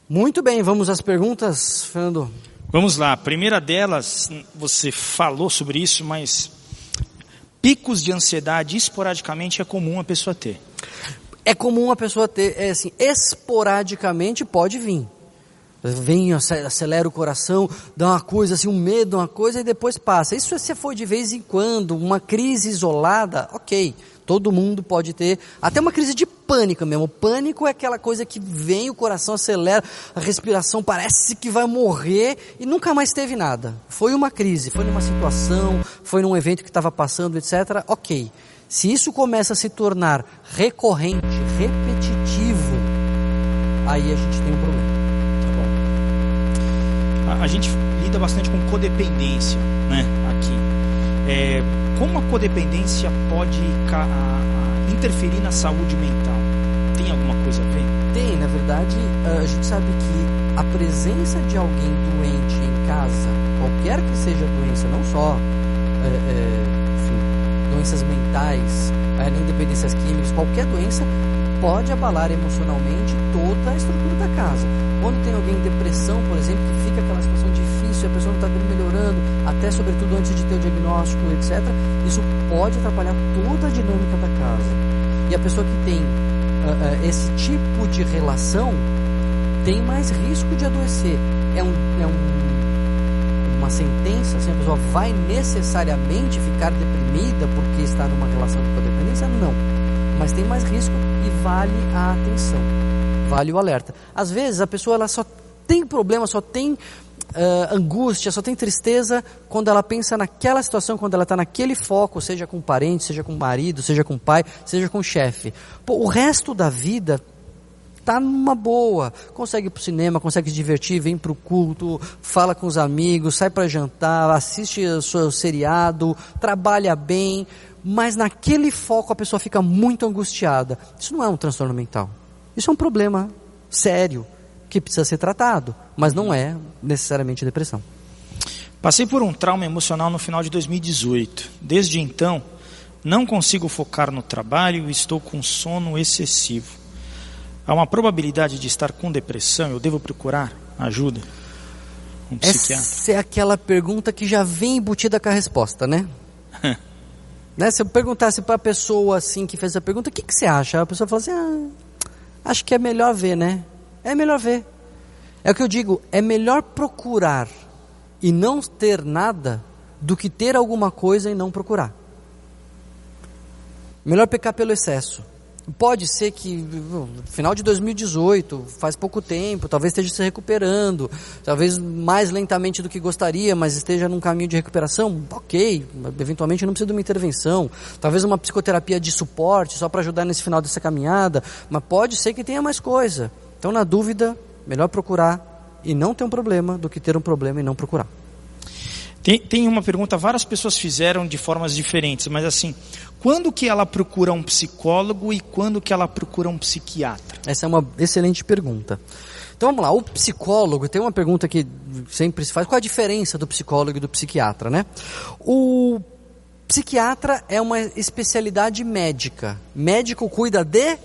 Muito bem, vamos às perguntas, Fernando. Vamos lá. A primeira delas, você falou sobre isso, mas picos de ansiedade esporadicamente é comum a pessoa ter. É comum a pessoa ter, é assim, esporadicamente pode vir. Vem, acelera o coração, dá uma coisa assim, um medo, uma coisa e depois passa. Isso se for de vez em quando, uma crise isolada, ok. Todo mundo pode ter, até uma crise de pânico mesmo. O pânico é aquela coisa que vem, o coração acelera, a respiração parece que vai morrer e nunca mais teve nada. Foi uma crise, foi numa situação, foi num evento que estava passando, etc. Ok. Se isso começa a se tornar recorrente, repetitivo, aí a gente tem um problema. Tá bom. A, a gente lida bastante com codependência, né? É, como a codependência pode interferir na saúde mental? Tem alguma coisa a ver? Tem, na verdade, a gente sabe que a presença de alguém doente em casa, qualquer que seja a doença, não só é, é, enfim, doenças mentais, é, dependências químicas, qualquer doença pode abalar emocionalmente toda a estrutura da casa. Quando tem alguém em depressão, por exemplo, que fica aquela situação difícil, a pessoa não está melhorando, até sobretudo antes de ter o diagnóstico, etc., isso pode atrapalhar toda a dinâmica da casa. E a pessoa que tem uh, uh, esse tipo de relação tem mais risco de adoecer. É, um, é um, uma sentença, assim, a pessoa vai necessariamente ficar deprimida porque está numa relação de codependência? Não. Mas tem mais risco e vale a atenção, vale o alerta. Às vezes a pessoa ela só tem problema, só tem uh, angústia, só tem tristeza quando ela pensa naquela situação, quando ela está naquele foco, seja com parente, seja com marido, seja com pai, seja com chefe. o resto da vida está numa boa, consegue ir para o cinema, consegue se divertir, vem para o culto, fala com os amigos, sai para jantar, assiste o seu seriado, trabalha bem, mas naquele foco a pessoa fica muito angustiada. Isso não é um transtorno mental. Isso é um problema sério que precisa ser tratado, mas não é necessariamente depressão. Passei por um trauma emocional no final de 2018. Desde então, não consigo focar no trabalho e estou com sono excessivo. Há uma probabilidade de estar com depressão? Eu devo procurar ajuda? Um psiquiatra? Essa é aquela pergunta que já vem embutida com a resposta, né? né? Se eu perguntasse para a pessoa assim que fez a pergunta, o que, que você acha? A pessoa fala assim: ah, acho que é melhor ver, né? É melhor ver. É o que eu digo, é melhor procurar e não ter nada do que ter alguma coisa e não procurar. Melhor pecar pelo excesso. Pode ser que no final de 2018, faz pouco tempo, talvez esteja se recuperando, talvez mais lentamente do que gostaria, mas esteja num caminho de recuperação, ok, eventualmente não precisa de uma intervenção, talvez uma psicoterapia de suporte só para ajudar nesse final dessa caminhada, mas pode ser que tenha mais coisa. Então, na dúvida, melhor procurar e não ter um problema do que ter um problema e não procurar. Tem, tem uma pergunta, várias pessoas fizeram de formas diferentes, mas assim, quando que ela procura um psicólogo e quando que ela procura um psiquiatra? Essa é uma excelente pergunta. Então vamos lá, o psicólogo, tem uma pergunta que sempre se faz, qual a diferença do psicólogo e do psiquiatra, né? O psiquiatra é uma especialidade médica. Médico cuida de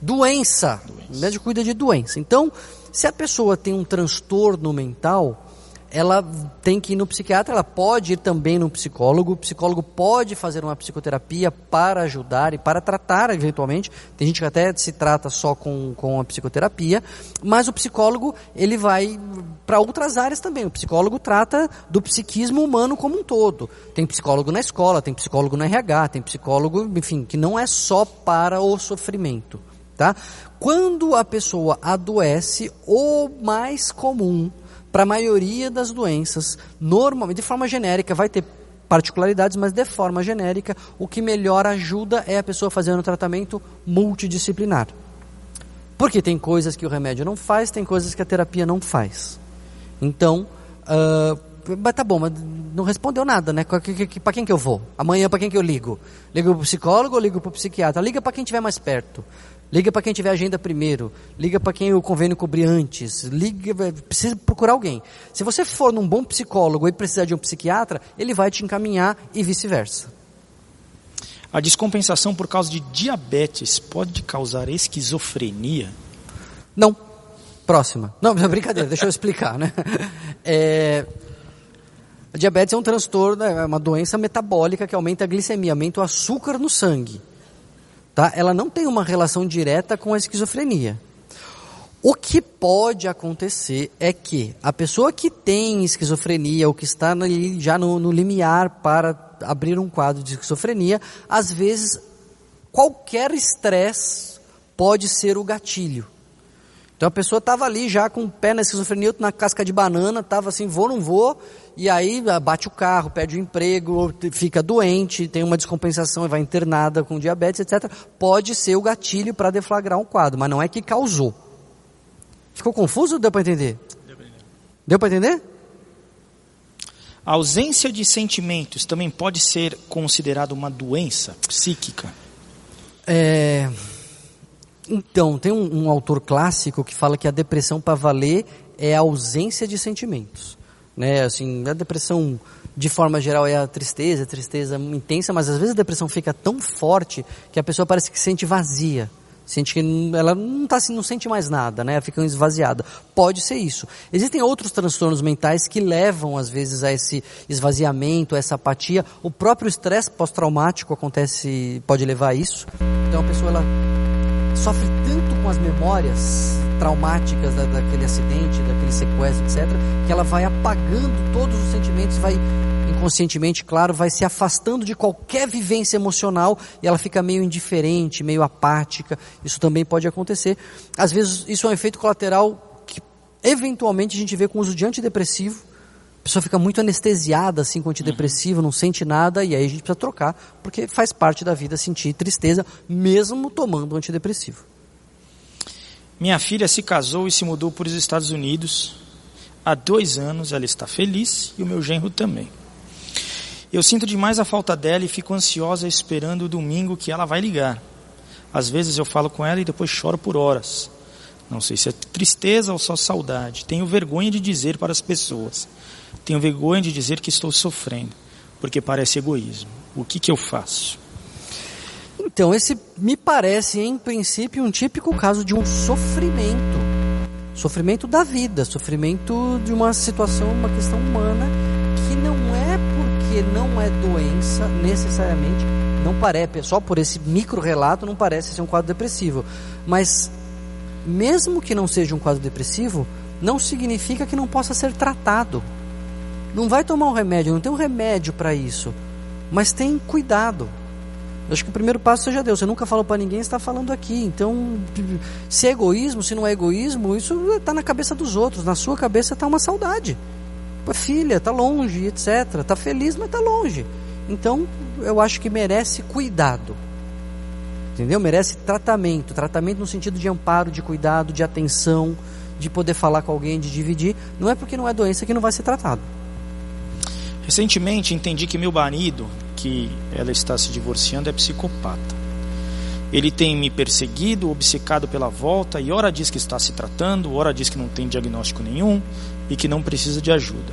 doença. doença. médico cuida de doença. Então, se a pessoa tem um transtorno mental, ela tem que ir no psiquiatra, ela pode ir também no psicólogo, o psicólogo pode fazer uma psicoterapia para ajudar e para tratar eventualmente, tem gente que até se trata só com, com a psicoterapia, mas o psicólogo ele vai para outras áreas também, o psicólogo trata do psiquismo humano como um todo, tem psicólogo na escola, tem psicólogo no RH, tem psicólogo, enfim, que não é só para o sofrimento, tá? Quando a pessoa adoece, o mais comum para a maioria das doenças, normalmente, de forma genérica, vai ter particularidades, mas de forma genérica, o que melhor ajuda é a pessoa fazendo um tratamento multidisciplinar. Porque tem coisas que o remédio não faz, tem coisas que a terapia não faz. Então, uh, mas tá bom, mas não respondeu nada, né? Para quem que eu vou? Amanhã para quem que eu ligo? Ligo para o psicólogo ou ligo para o psiquiatra? Liga para quem estiver mais perto. Liga para quem tiver agenda primeiro. Liga para quem o convênio cobrir antes. Liga, precisa procurar alguém. Se você for num bom psicólogo e precisar de um psiquiatra, ele vai te encaminhar e vice-versa. A descompensação por causa de diabetes pode causar esquizofrenia? Não. Próxima. Não, brincadeira, deixa eu explicar, né? É, a diabetes é um transtorno, é uma doença metabólica que aumenta a glicemia, aumenta o açúcar no sangue tá? ela não tem uma relação direta com a esquizofrenia. O que pode acontecer é que a pessoa que tem esquizofrenia ou que está ali já no, no limiar para abrir um quadro de esquizofrenia, às vezes qualquer estresse pode ser o gatilho. Então a pessoa estava ali já com o pé na esquizofrenia, na casca de banana, estava assim, vou, não vou, e aí ah, bate o carro, perde o emprego, fica doente, tem uma descompensação e vai internada com diabetes, etc. Pode ser o gatilho para deflagrar um quadro, mas não é que causou. Ficou confuso ou deu para entender? Deu para entender? A ausência de sentimentos também pode ser considerada uma doença psíquica? É... Então, tem um, um autor clássico que fala que a depressão para valer é a ausência de sentimentos. Né? Assim, a depressão, de forma geral, é a tristeza, a tristeza intensa, mas às vezes a depressão fica tão forte que a pessoa parece que se sente vazia. Sente que ela não, tá, assim, não sente mais nada, né? Fica esvaziada. Pode ser isso. Existem outros transtornos mentais que levam, às vezes, a esse esvaziamento, a essa apatia. O próprio estresse pós-traumático acontece, pode levar a isso. Então a pessoa, ela sofre tanto com as memórias traumáticas da, daquele acidente, daquele sequestro, etc., que ela vai apagando todos os sentimentos, vai inconscientemente, claro, vai se afastando de qualquer vivência emocional e ela fica meio indiferente, meio apática. Isso também pode acontecer. Às vezes, isso é um efeito colateral que eventualmente a gente vê com o uso de antidepressivo. A pessoa fica muito anestesiada assim com antidepressivo, não sente nada e aí a gente precisa trocar, porque faz parte da vida sentir tristeza, mesmo tomando antidepressivo. Minha filha se casou e se mudou para os Estados Unidos. Há dois anos ela está feliz e o meu genro também. Eu sinto demais a falta dela e fico ansiosa esperando o domingo que ela vai ligar. Às vezes eu falo com ela e depois choro por horas. Não sei se é tristeza ou só saudade. Tenho vergonha de dizer para as pessoas. Tenho vergonha de dizer que estou sofrendo, porque parece egoísmo. O que, que eu faço? Então, esse me parece, em princípio, um típico caso de um sofrimento. Sofrimento da vida, sofrimento de uma situação, uma questão humana, que não é porque não é doença, necessariamente, não parece, só por esse micro relato, não parece ser um quadro depressivo. Mas, mesmo que não seja um quadro depressivo, não significa que não possa ser tratado. Não vai tomar um remédio, não tem um remédio para isso. Mas tem cuidado. Eu acho que o primeiro passo você já deu. Você nunca falou para ninguém, está falando aqui. Então, se é egoísmo, se não é egoísmo, isso está na cabeça dos outros. Na sua cabeça está uma saudade. Filha está longe, etc. Está feliz, mas está longe. Então, eu acho que merece cuidado. Entendeu? Merece tratamento. Tratamento no sentido de amparo, de cuidado, de atenção, de poder falar com alguém, de dividir. Não é porque não é doença que não vai ser tratado. Recentemente entendi que meu marido, que ela está se divorciando, é psicopata. Ele tem me perseguido, obcecado pela volta, e ora diz que está se tratando, ora diz que não tem diagnóstico nenhum e que não precisa de ajuda.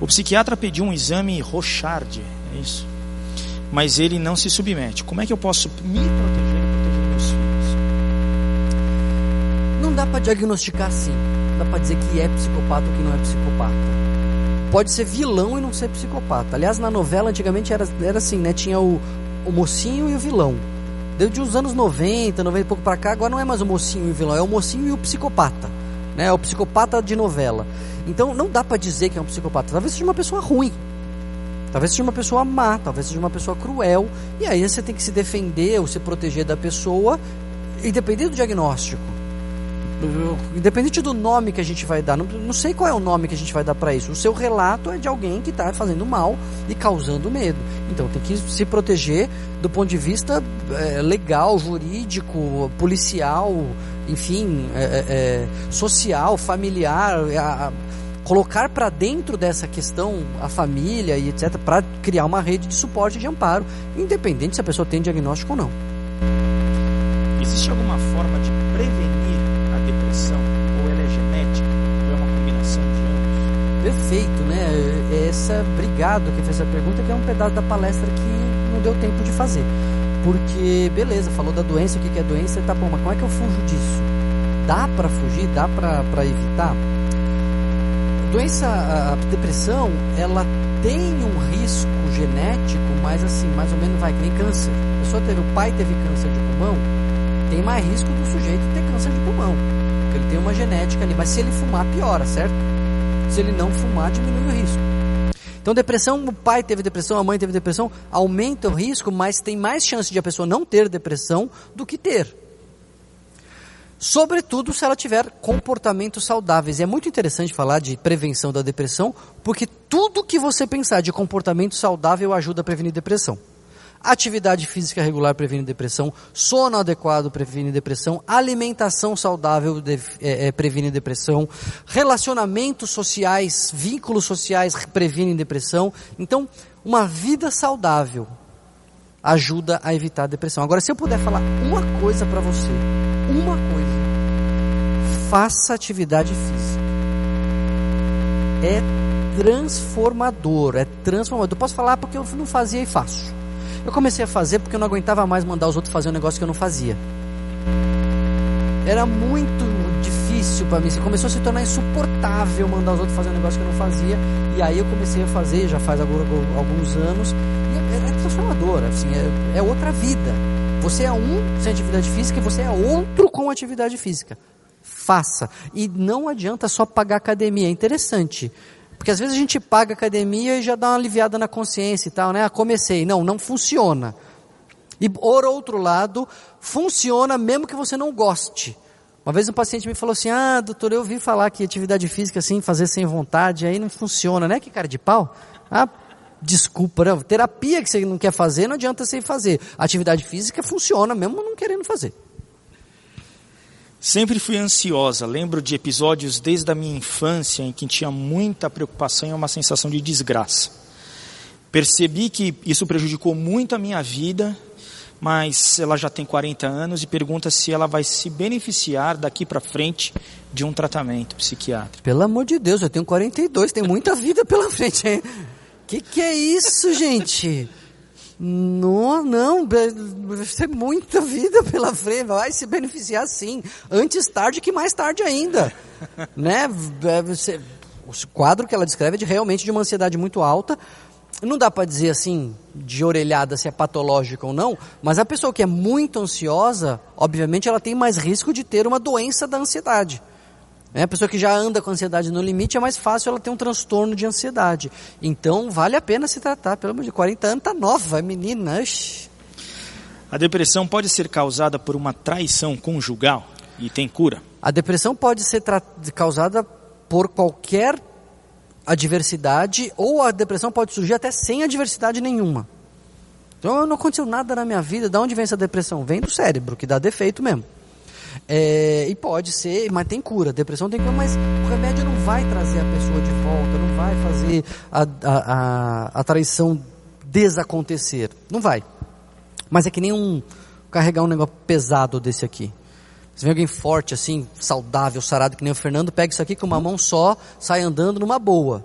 O psiquiatra pediu um exame Rochard, é isso? Mas ele não se submete. Como é que eu posso me proteger e proteger meus filhos? Não dá para diagnosticar assim. Não dá para dizer que é psicopata ou que não é psicopata. Pode ser vilão e não ser psicopata. Aliás, na novela antigamente era, era assim, né? Tinha o, o mocinho e o vilão. Deu de uns anos 90, 90 e pouco para cá, agora não é mais o mocinho e o vilão, é o mocinho e o psicopata. Né? É o psicopata de novela. Então não dá para dizer que é um psicopata. Talvez seja uma pessoa ruim. Talvez seja uma pessoa má, talvez seja uma pessoa cruel. E aí você tem que se defender ou se proteger da pessoa, independente do diagnóstico. Independente do nome que a gente vai dar, não, não sei qual é o nome que a gente vai dar para isso. O seu relato é de alguém que está fazendo mal e causando medo. Então tem que se proteger do ponto de vista é, legal, jurídico, policial, enfim, é, é, social, familiar. A, colocar para dentro dessa questão a família e etc. para criar uma rede de suporte e de amparo, independente se a pessoa tem diagnóstico ou não. Existe alguma forma de prevenir a depressão? Ou ela é genética? Ou é uma combinação de ambos? Perfeito, né? É essa, obrigado que fez essa pergunta, que é um pedaço da palestra que não deu tempo de fazer. Porque, beleza, falou da doença, o que é doença, tá bom, mas como é que eu fujo disso? Dá para fugir? Dá para evitar? Doença, a depressão, ela tem um risco genético, mas assim, mais ou menos vai que nem câncer. A pessoa teve, o pai teve câncer de pulmão, tem mais risco do sujeito ter câncer de pulmão. Porque ele tem uma genética ali, mas se ele fumar, piora, certo? Se ele não fumar, diminui o risco. Então, depressão, o pai teve depressão, a mãe teve depressão, aumenta o risco, mas tem mais chance de a pessoa não ter depressão do que ter. Sobretudo se ela tiver comportamentos saudáveis. E é muito interessante falar de prevenção da depressão, porque tudo que você pensar de comportamento saudável ajuda a prevenir depressão. Atividade física regular previne depressão, sono adequado previne depressão, alimentação saudável é, é, previne depressão, relacionamentos sociais, vínculos sociais previnem depressão. Então, uma vida saudável ajuda a evitar a depressão. Agora, se eu puder falar uma coisa para você, uma coisa. Faça atividade física. É transformador, é transformador. Eu posso falar porque eu não fazia e faço. Eu comecei a fazer porque eu não aguentava mais mandar os outros fazer um negócio que eu não fazia. Era muito difícil para mim. Você começou a se tornar insuportável mandar os outros fazer um negócio que eu não fazia. E aí eu comecei a fazer, já faz alguns anos. E é, assim, é, é outra vida. Você é um sem atividade física e você é outro com atividade física. Faça. E não adianta só pagar academia. É interessante. Porque às vezes a gente paga academia e já dá uma aliviada na consciência e tal, né? Ah, comecei. Não, não funciona. E por outro lado, funciona mesmo que você não goste. Uma vez um paciente me falou assim: Ah, doutor, eu ouvi falar que atividade física assim, fazer sem vontade, aí não funciona, né? Que cara de pau. Ah, desculpa, não. terapia que você não quer fazer, não adianta você fazer. Atividade física funciona, mesmo não querendo fazer. Sempre fui ansiosa. Lembro de episódios desde a minha infância em que tinha muita preocupação e uma sensação de desgraça. Percebi que isso prejudicou muito a minha vida, mas ela já tem 40 anos e pergunta se ela vai se beneficiar daqui para frente de um tratamento psiquiátrico. Pelo amor de Deus, eu tenho 42, tem muita vida pela frente. Hein? Que que é isso, gente? Não, não, ter muita vida pela frente, vai se beneficiar sim. Antes tarde que mais tarde ainda. né? Você, o quadro que ela descreve é de realmente de uma ansiedade muito alta. Não dá para dizer assim, de orelhada, se é patológico ou não, mas a pessoa que é muito ansiosa, obviamente ela tem mais risco de ter uma doença da ansiedade. É, a pessoa que já anda com ansiedade no limite é mais fácil ela ter um transtorno de ansiedade. Então vale a pena se tratar. Pelo amor de 40 anos tá nova, menina. A depressão pode ser causada por uma traição conjugal e tem cura? A depressão pode ser causada por qualquer adversidade ou a depressão pode surgir até sem adversidade nenhuma. Então não aconteceu nada na minha vida. Da onde vem essa depressão? Vem do cérebro, que dá defeito mesmo. É, e pode ser, mas tem cura. Depressão tem cura, mas o remédio não vai trazer a pessoa de volta, não vai fazer a, a, a, a traição desacontecer. Não vai. Mas é que nem um carregar um negócio pesado desse aqui. Você vê alguém forte assim, saudável, sarado, que nem o Fernando, pega isso aqui com uma mão só, sai andando numa boa.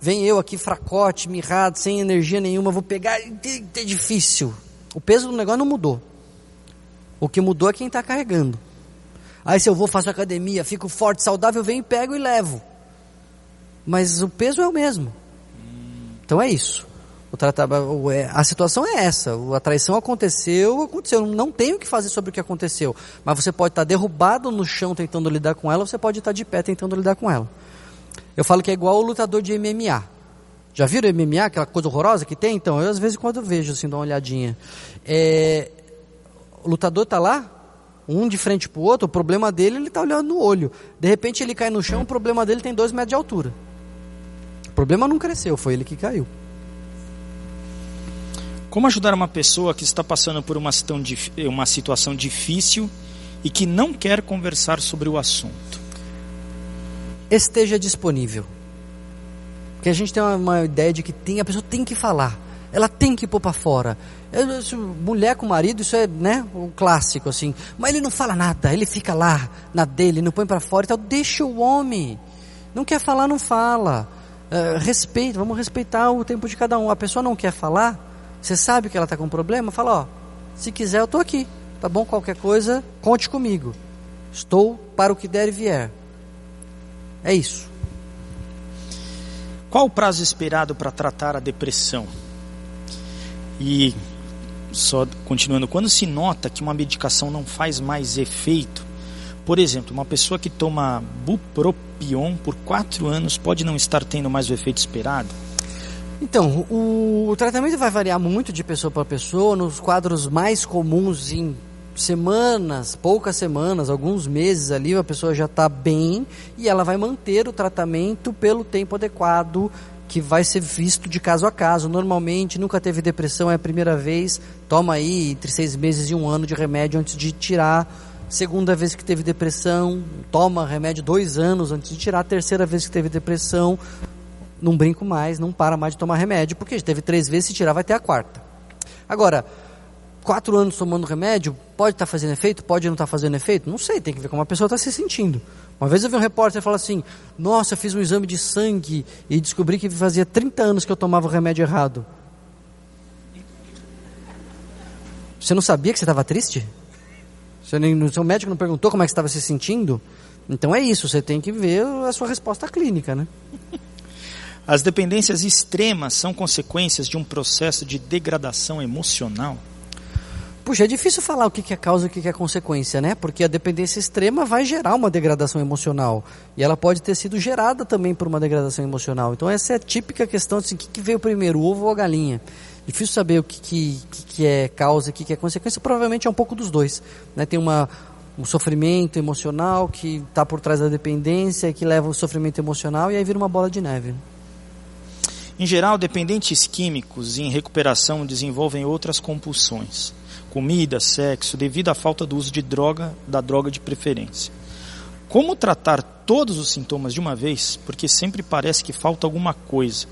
Vem eu aqui fracote, mirrado, sem energia nenhuma, vou pegar, é difícil. O peso do negócio não mudou. O que mudou é quem está carregando. Aí se eu vou, faço academia, fico forte, saudável, venho, pego e levo. Mas o peso é o mesmo. Então é isso. É, a situação é essa. A traição aconteceu, aconteceu. Não tem o que fazer sobre o que aconteceu. Mas você pode estar derrubado no chão tentando lidar com ela, você pode estar de pé tentando lidar com ela. Eu falo que é igual o lutador de MMA. Já viram MMA, aquela coisa horrorosa que tem? Então, eu às vezes quando vejo, assim, dou uma olhadinha. É, o lutador está lá, um de frente para o outro, o problema dele, ele está olhando no olho. De repente ele cai no chão, o problema dele tem dois metros de altura. O problema não cresceu, foi ele que caiu. Como ajudar uma pessoa que está passando por uma, uma situação difícil e que não quer conversar sobre o assunto? Esteja disponível. Porque a gente tem uma, uma ideia de que tem, a pessoa tem que falar, ela tem que pôr para fora. mulher com marido, isso é né, o clássico assim. Mas ele não fala nada, ele fica lá na dele, não põe para fora e tal. Deixa o homem. Não quer falar, não fala. Uh, respeita, vamos respeitar o tempo de cada um. A pessoa não quer falar, você sabe que ela está com um problema? Fala, ó, se quiser eu estou aqui, tá bom? Qualquer coisa, conte comigo. Estou para o que der e vier. É isso. Qual o prazo esperado para tratar a depressão? E só continuando, quando se nota que uma medicação não faz mais efeito, por exemplo, uma pessoa que toma bupropion por quatro anos pode não estar tendo mais o efeito esperado? Então, o, o tratamento vai variar muito de pessoa para pessoa. Nos quadros mais comuns, em semanas, poucas semanas, alguns meses ali, a pessoa já está bem e ela vai manter o tratamento pelo tempo adequado que vai ser visto de caso a caso. Normalmente, nunca teve depressão, é a primeira vez, toma aí entre seis meses e um ano de remédio antes de tirar. Segunda vez que teve depressão, toma remédio dois anos antes de tirar. Terceira vez que teve depressão, não brinco mais, não para mais de tomar remédio, porque teve três vezes, se tirar vai ter a quarta. Agora, quatro anos tomando remédio, pode estar tá fazendo efeito, pode não estar tá fazendo efeito? Não sei, tem que ver como a pessoa está se sentindo. Uma vez eu vi um repórter falar assim, nossa, eu fiz um exame de sangue e descobri que fazia 30 anos que eu tomava o remédio errado. Você não sabia que você estava triste? Você nem, seu médico não perguntou como é que estava se sentindo? Então é isso, você tem que ver a sua resposta clínica, né? As dependências extremas são consequências de um processo de degradação emocional? Puxa, é difícil falar o que é causa e o que é consequência, né? Porque a dependência extrema vai gerar uma degradação emocional. E ela pode ter sido gerada também por uma degradação emocional. Então essa é a típica questão assim, o que, veio primeiro, o ovo ou a galinha? Difícil saber o que, que, que é causa e o que é consequência. Provavelmente é um pouco dos dois. Né? Tem uma, um sofrimento emocional que está por trás da dependência, que leva o sofrimento emocional e aí vira uma bola de neve. Em geral, dependentes químicos em recuperação desenvolvem outras compulsões, comida, sexo, devido à falta do uso de droga, da droga de preferência. Como tratar todos os sintomas de uma vez? Porque sempre parece que falta alguma coisa.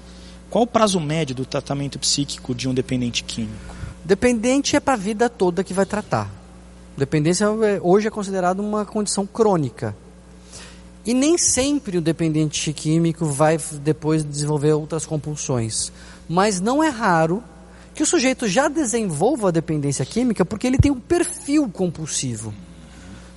Qual o prazo médio do tratamento psíquico de um dependente químico? Dependente é para a vida toda que vai tratar. Dependência é, hoje é considerada uma condição crônica. E nem sempre o dependente químico vai depois desenvolver outras compulsões. Mas não é raro que o sujeito já desenvolva a dependência química porque ele tem um perfil compulsivo.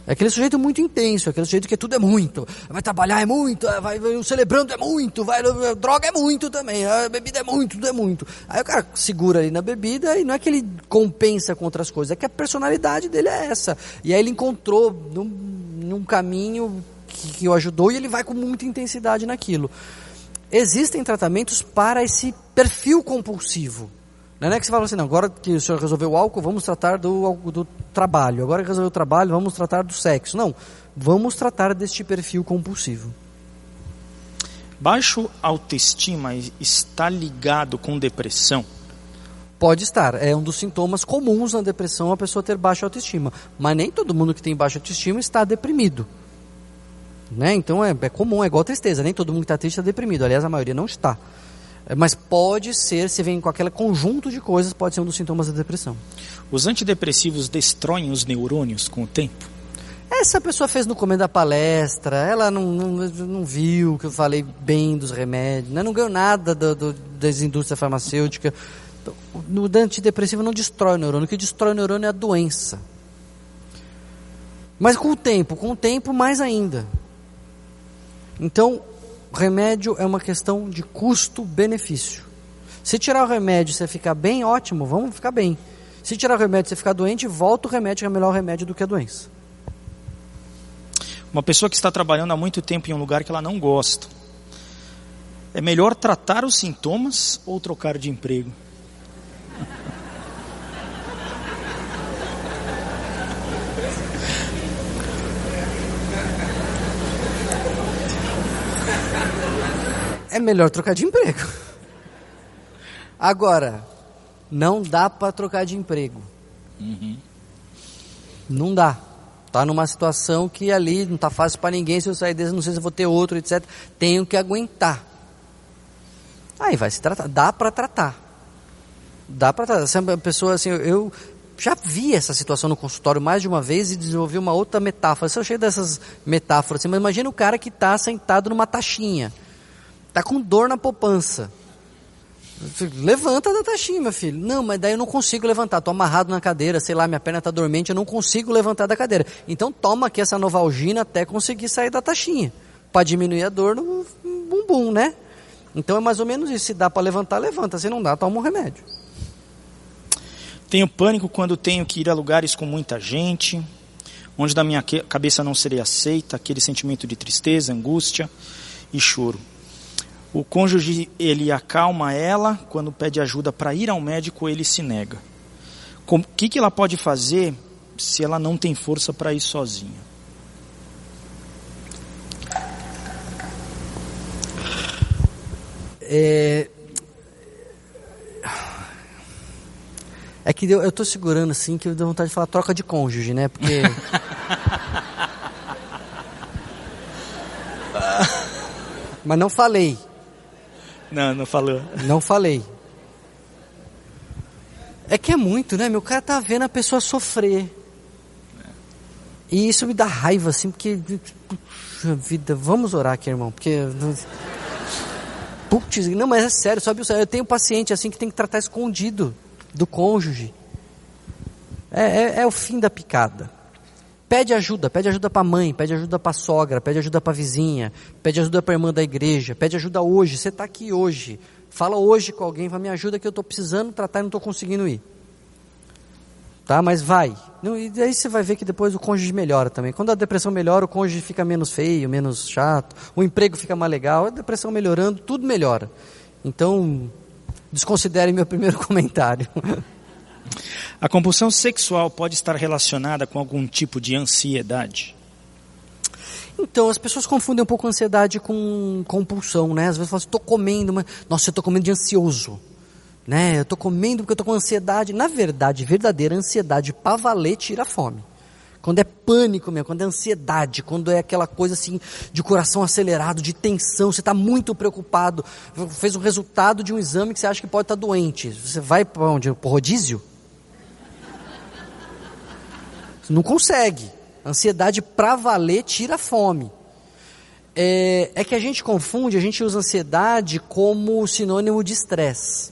É aquele sujeito muito intenso, aquele sujeito que tudo é muito. Vai trabalhar é muito, vai, vai celebrando é muito, vai, droga é muito também, a bebida é muito, tudo é muito. Aí o cara segura ali na bebida e não é que ele compensa com outras coisas, é que a personalidade dele é essa. E aí ele encontrou num, num caminho que, que o ajudou e ele vai com muita intensidade naquilo. Existem tratamentos para esse perfil compulsivo. Não é que você fala assim, não, agora que o senhor resolveu o álcool, vamos tratar do, do trabalho. Agora que resolveu o trabalho, vamos tratar do sexo. Não, vamos tratar deste perfil compulsivo. Baixo autoestima está ligado com depressão? Pode estar. É um dos sintomas comuns na depressão a pessoa ter baixa autoestima. Mas nem todo mundo que tem baixa autoestima está deprimido. Né? Então é, é comum, é igual tristeza. Nem todo mundo que está triste está deprimido. Aliás, a maioria não está. Mas pode ser, se vem com aquele conjunto de coisas, pode ser um dos sintomas da depressão. Os antidepressivos destroem os neurônios com o tempo? Essa pessoa fez no começo da palestra, ela não, não, não viu que eu falei bem dos remédios, né? não ganhou nada do, do, das indústrias farmacêuticas. No antidepressivo não destrói o neurônio, o que destrói o neurônio é a doença. Mas com o tempo, com o tempo mais ainda. Então, remédio é uma questão de custo-benefício. Se tirar o remédio e você ficar bem, ótimo, vamos ficar bem. Se tirar o remédio e você ficar doente, volta o remédio, que é melhor remédio do que a doença. Uma pessoa que está trabalhando há muito tempo em um lugar que ela não gosta. É melhor tratar os sintomas ou trocar de emprego? É melhor trocar de emprego. Agora, não dá para trocar de emprego. Uhum. Não dá. Tá numa situação que ali não tá fácil para ninguém. Se eu sair desse, não sei se eu vou ter outro, etc. Tenho que aguentar. Aí vai se tratar. Dá para tratar. Dá para tratar. Se a pessoa assim, eu já vi essa situação no consultório mais de uma vez e desenvolvi uma outra metáfora. Eu cheio dessas metáforas assim, mas imagina o cara que está sentado numa taxinha. Tá com dor na poupança. Levanta da taxinha, meu filho. Não, mas daí eu não consigo levantar. Estou amarrado na cadeira, sei lá, minha perna está dormente, eu não consigo levantar da cadeira. Então toma aqui essa novalgina até conseguir sair da taxinha. Para diminuir a dor no bumbum, né? Então é mais ou menos isso. Se dá para levantar, levanta. Se não dá, toma um remédio. Tenho pânico quando tenho que ir a lugares com muita gente, onde da minha cabeça não seria aceita, aquele sentimento de tristeza, angústia e choro. O cônjuge ele acalma ela quando pede ajuda para ir ao médico, ele se nega. O que, que ela pode fazer se ela não tem força para ir sozinha? É, é que eu, estou segurando assim que eu dou vontade de falar troca de cônjuge, né? Porque. Mas não falei. Não, não falou. Não falei. É que é muito, né? Meu cara tá vendo a pessoa sofrer. E isso me dá raiva, assim, porque. Puxa vida, vamos orar aqui, irmão, porque. Putz, não, mas é sério, sabe? Eu tenho paciente assim que tem que tratar escondido do cônjuge. É, é, é o fim da picada. Pede ajuda, pede ajuda para a mãe, pede ajuda para a sogra, pede ajuda para a vizinha, pede ajuda para a irmã da igreja, pede ajuda hoje. Você está aqui hoje. Fala hoje com alguém, fala, me ajuda que eu estou precisando tratar e não estou conseguindo ir. Tá, mas vai. Não, e aí você vai ver que depois o cônjuge melhora também. Quando a depressão melhora, o cônjuge fica menos feio, menos chato, o emprego fica mais legal, a depressão melhorando, tudo melhora. Então, desconsidere meu primeiro comentário. A compulsão sexual pode estar relacionada com algum tipo de ansiedade? Então, as pessoas confundem um pouco ansiedade com compulsão, né? Às vezes falam assim, estou comendo, mas... Nossa, eu estou comendo de ansioso. Né? Eu estou comendo porque eu estou com ansiedade. Na verdade, verdadeira ansiedade para valer tira a fome. Quando é pânico mesmo, quando é ansiedade, quando é aquela coisa assim de coração acelerado, de tensão, você está muito preocupado, fez o resultado de um exame que você acha que pode estar tá doente. Você vai para onde? Para rodízio? Não consegue. Ansiedade para valer tira fome. É, é, que a gente confunde, a gente usa ansiedade como sinônimo de estresse.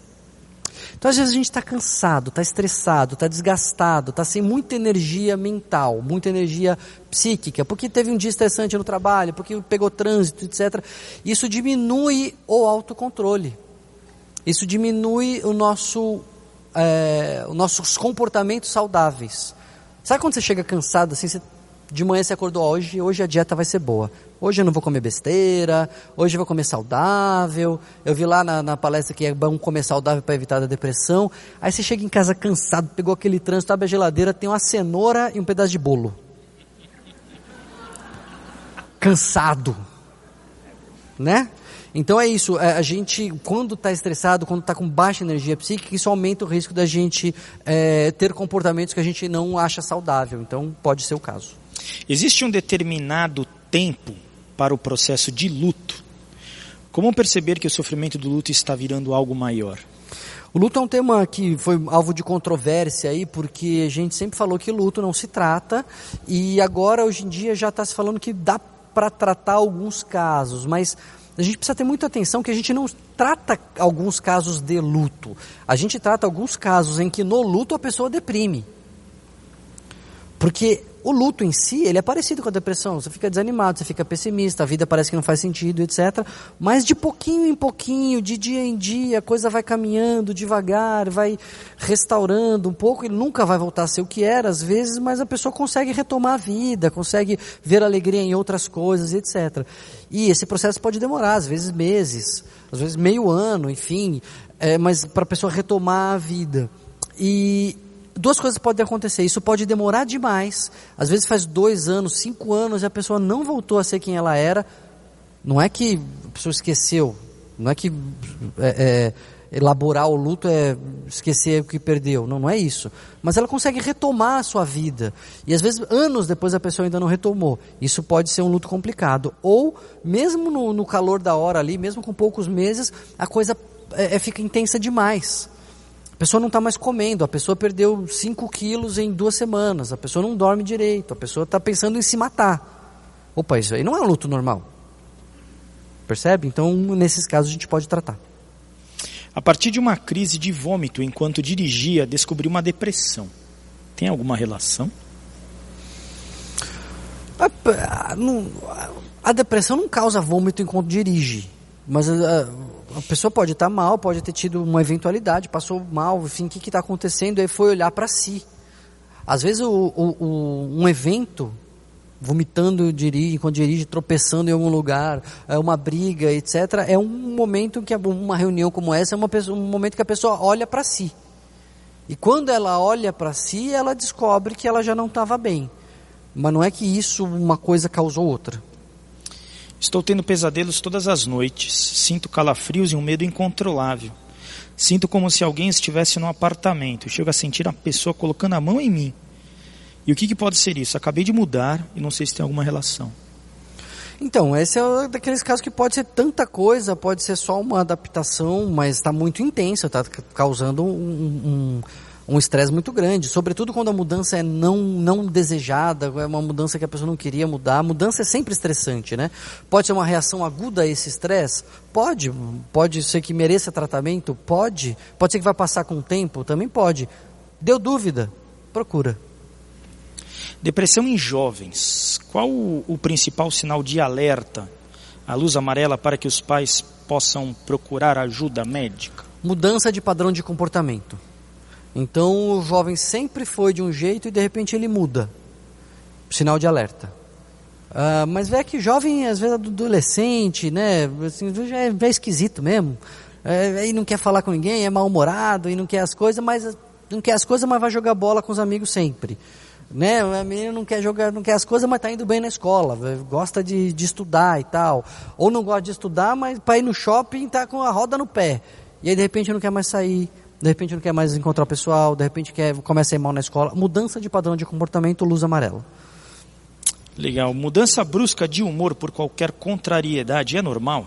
Então, às vezes, a gente está cansado, está estressado, está desgastado, está sem muita energia mental, muita energia psíquica, porque teve um dia estressante no trabalho, porque pegou trânsito, etc. Isso diminui o autocontrole. Isso diminui o nosso, é, os nossos comportamentos saudáveis. Sabe quando você chega cansado assim, você, de manhã você acordou hoje, hoje a dieta vai ser boa. Hoje eu não vou comer besteira, hoje eu vou comer saudável. Eu vi lá na, na palestra que é bom comer saudável para evitar a depressão. Aí você chega em casa cansado, pegou aquele trânsito, abre a geladeira, tem uma cenoura e um pedaço de bolo. Cansado. Né? Então é isso, é, a gente, quando está estressado, quando está com baixa energia psíquica, isso aumenta o risco da gente é, ter comportamentos que a gente não acha saudável. Então pode ser o caso. Existe um determinado tempo para o processo de luto? Como perceber que o sofrimento do luto está virando algo maior? O luto é um tema que foi alvo de controvérsia aí, porque a gente sempre falou que luto não se trata, e agora, hoje em dia, já está se falando que dá para tratar alguns casos, mas a gente precisa ter muita atenção que a gente não trata alguns casos de luto. A gente trata alguns casos em que no luto a pessoa deprime. Porque o luto em si, ele é parecido com a depressão. Você fica desanimado, você fica pessimista, a vida parece que não faz sentido, etc. Mas de pouquinho em pouquinho, de dia em dia, a coisa vai caminhando devagar, vai restaurando um pouco. Ele nunca vai voltar a ser o que era, às vezes, mas a pessoa consegue retomar a vida, consegue ver alegria em outras coisas, etc. E esse processo pode demorar, às vezes meses, às vezes meio ano, enfim, é, mas para a pessoa retomar a vida. E duas coisas podem acontecer. Isso pode demorar demais. Às vezes faz dois anos, cinco anos e a pessoa não voltou a ser quem ela era. Não é que a pessoa esqueceu. Não é que é, é, elaborar o luto é esquecer o que perdeu. Não, não é isso. Mas ela consegue retomar a sua vida. E às vezes anos depois a pessoa ainda não retomou. Isso pode ser um luto complicado. Ou mesmo no, no calor da hora ali, mesmo com poucos meses, a coisa é, é fica intensa demais. A pessoa não está mais comendo, a pessoa perdeu 5 quilos em duas semanas, a pessoa não dorme direito, a pessoa está pensando em se matar. Opa, isso aí não é um luto normal. Percebe? Então, nesses casos, a gente pode tratar. A partir de uma crise de vômito enquanto dirigia, descobri uma depressão. Tem alguma relação? A, a depressão não causa vômito enquanto dirige, mas a, a pessoa pode estar mal, pode ter tido uma eventualidade, passou mal, enfim, o que está acontecendo? Aí foi olhar para si. Às vezes o, o, o, um evento, vomitando dirige, enquanto dirige, tropeçando em algum lugar, é uma briga, etc., é um momento que uma reunião como essa é uma um momento que a pessoa olha para si. E quando ela olha para si, ela descobre que ela já não estava bem. Mas não é que isso, uma coisa causou outra. Estou tendo pesadelos todas as noites. Sinto calafrios e um medo incontrolável. Sinto como se alguém estivesse no apartamento. Chego a sentir a pessoa colocando a mão em mim. E o que, que pode ser isso? Acabei de mudar e não sei se tem alguma relação. Então, esse é daqueles casos que pode ser tanta coisa, pode ser só uma adaptação, mas está muito intensa, está causando um, um um estresse muito grande, sobretudo quando a mudança é não, não desejada, é uma mudança que a pessoa não queria mudar. A mudança é sempre estressante, né? Pode ser uma reação aguda a esse estresse? Pode. Pode ser que mereça tratamento? Pode. Pode ser que vai passar com o tempo? Também pode. Deu dúvida? Procura. Depressão em jovens. Qual o, o principal sinal de alerta? A luz amarela para que os pais possam procurar ajuda médica? Mudança de padrão de comportamento. Então o jovem sempre foi de um jeito e de repente ele muda. Sinal de alerta. Uh, mas vê que jovem, às vezes adolescente, né? Assim, é, é esquisito mesmo. É, não quer falar com ninguém, é mal-humorado e não quer as coisas, mas não quer as coisas, mas vai jogar bola com os amigos sempre. Né? A menina não quer jogar, não quer as coisas, mas está indo bem na escola, gosta de, de estudar e tal. Ou não gosta de estudar, mas para ir no shopping está com a roda no pé. E aí de repente não quer mais sair, de repente não quer mais encontrar o pessoal, de repente quer, começa a ir mal na escola. Mudança de padrão de comportamento, luz amarela. Legal. Mudança brusca de humor por qualquer contrariedade é normal?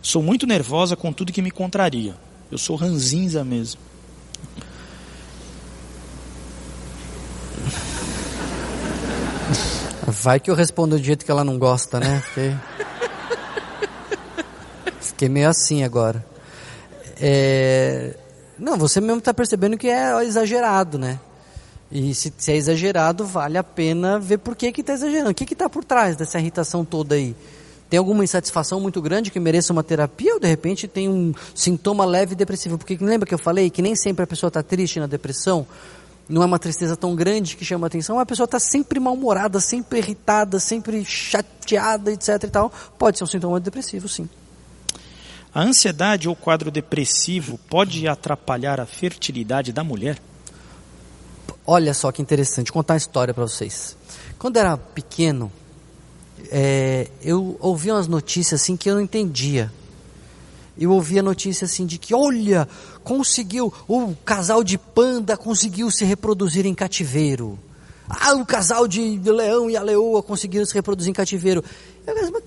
Sou muito nervosa com tudo que me contraria. Eu sou ranzinza mesmo. Vai que eu respondo do jeito que ela não gosta, né? Fiquei, Fiquei meio assim agora. É... Não, você mesmo está percebendo que é exagerado, né? E se, se, é exagerado, vale a pena ver por que está exagerando. O que está por trás dessa irritação toda aí? Tem alguma insatisfação muito grande que mereça uma terapia ou de repente tem um sintoma leve depressivo? Porque lembra que eu falei que nem sempre a pessoa está triste na depressão? Não é uma tristeza tão grande que chama atenção, a pessoa está sempre mal-humorada, sempre irritada, sempre chateada, etc. E tal. Pode ser um sintoma depressivo, sim. A ansiedade ou quadro depressivo pode atrapalhar a fertilidade da mulher? Olha só que interessante, vou contar uma história para vocês. Quando era pequeno, é, eu ouvia umas notícias assim que eu não entendia. Eu ouvia notícia assim de que, olha, conseguiu, o casal de panda conseguiu se reproduzir em cativeiro. Ah, o casal de leão e a leoa conseguiram se reproduzir em cativeiro. Eu, mas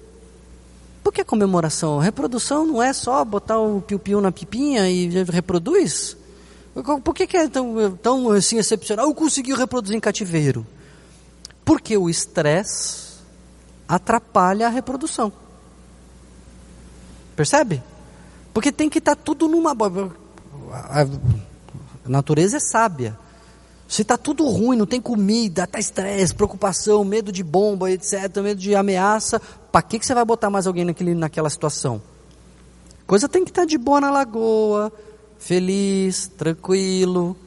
que é comemoração? Reprodução não é só botar o piu-piu na pipinha e reproduz? Por que, que é tão, tão assim excepcional? Eu consegui reproduzir em cativeiro. Porque o estresse atrapalha a reprodução. Percebe? Porque tem que estar tá tudo numa. A natureza é sábia. Se está tudo ruim, não tem comida, está estresse, preocupação, medo de bomba, etc., medo de ameaça, para que, que você vai botar mais alguém naquele, naquela situação? Coisa tem que estar tá de boa na lagoa, feliz, tranquilo,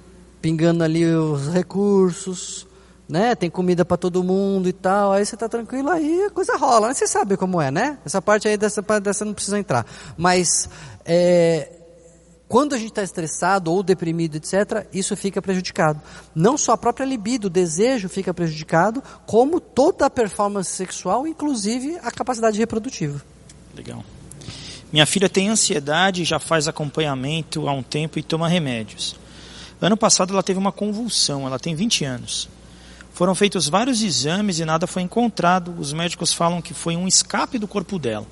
pingando ali os recursos, né? Tem comida para todo mundo e tal. Aí você está tranquilo, aí a coisa rola. Você sabe como é, né? Essa parte aí dessa, dessa não precisa entrar. Mas é, quando a gente está estressado ou deprimido, etc., isso fica prejudicado. Não só a própria libido, o desejo fica prejudicado, como toda a performance sexual, inclusive a capacidade reprodutiva. Legal. Minha filha tem ansiedade, já faz acompanhamento há um tempo e toma remédios. Ano passado ela teve uma convulsão, ela tem 20 anos. Foram feitos vários exames e nada foi encontrado. Os médicos falam que foi um escape do corpo dela.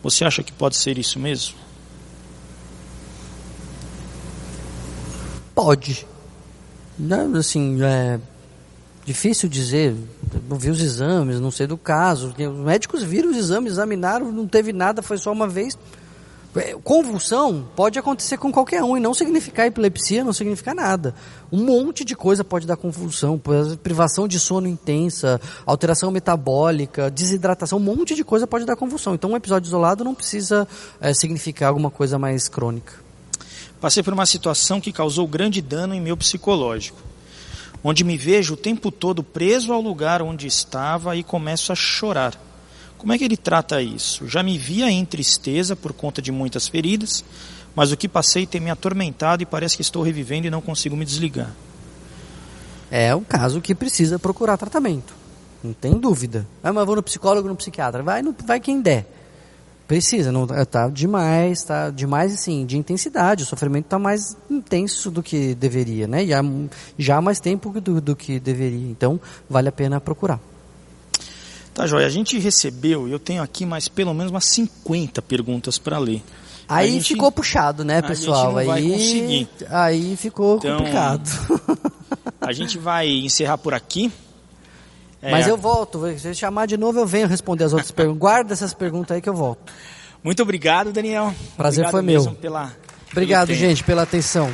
Você acha que pode ser isso mesmo? Pode. Não, assim, é difícil dizer. Não vi os exames, não sei do caso. Os médicos viram os exames, examinaram, não teve nada, foi só uma vez. É, convulsão pode acontecer com qualquer um e não significar epilepsia, não significa nada. Um monte de coisa pode dar convulsão, privação de sono intensa, alteração metabólica, desidratação, um monte de coisa pode dar convulsão. Então um episódio isolado não precisa é, significar alguma coisa mais crônica. Passei por uma situação que causou grande dano em meu psicológico, onde me vejo o tempo todo preso ao lugar onde estava e começo a chorar. Como é que ele trata isso? Já me via em tristeza por conta de muitas feridas, mas o que passei tem me atormentado e parece que estou revivendo e não consigo me desligar. É um caso que precisa procurar tratamento. Não tem dúvida. Ah, mas vou no psicólogo, no psiquiatra. Vai, no, vai quem der. Precisa, não tá demais, tá demais assim, de intensidade. O sofrimento está mais intenso do que deveria, né? Já, já há mais tempo do, do que deveria. Então, vale a pena procurar. Tá, Joia. A gente recebeu, eu tenho aqui mais pelo menos umas 50 perguntas para ler. Aí gente, ficou puxado, né, pessoal? aí, aí ficou então, complicado. A gente vai encerrar por aqui. É. Mas eu volto, se chamar de novo eu venho responder as outras perguntas. Guarda essas perguntas aí que eu volto. Muito obrigado, Daniel. Prazer obrigado foi meu. Pela, obrigado, gente, pela atenção.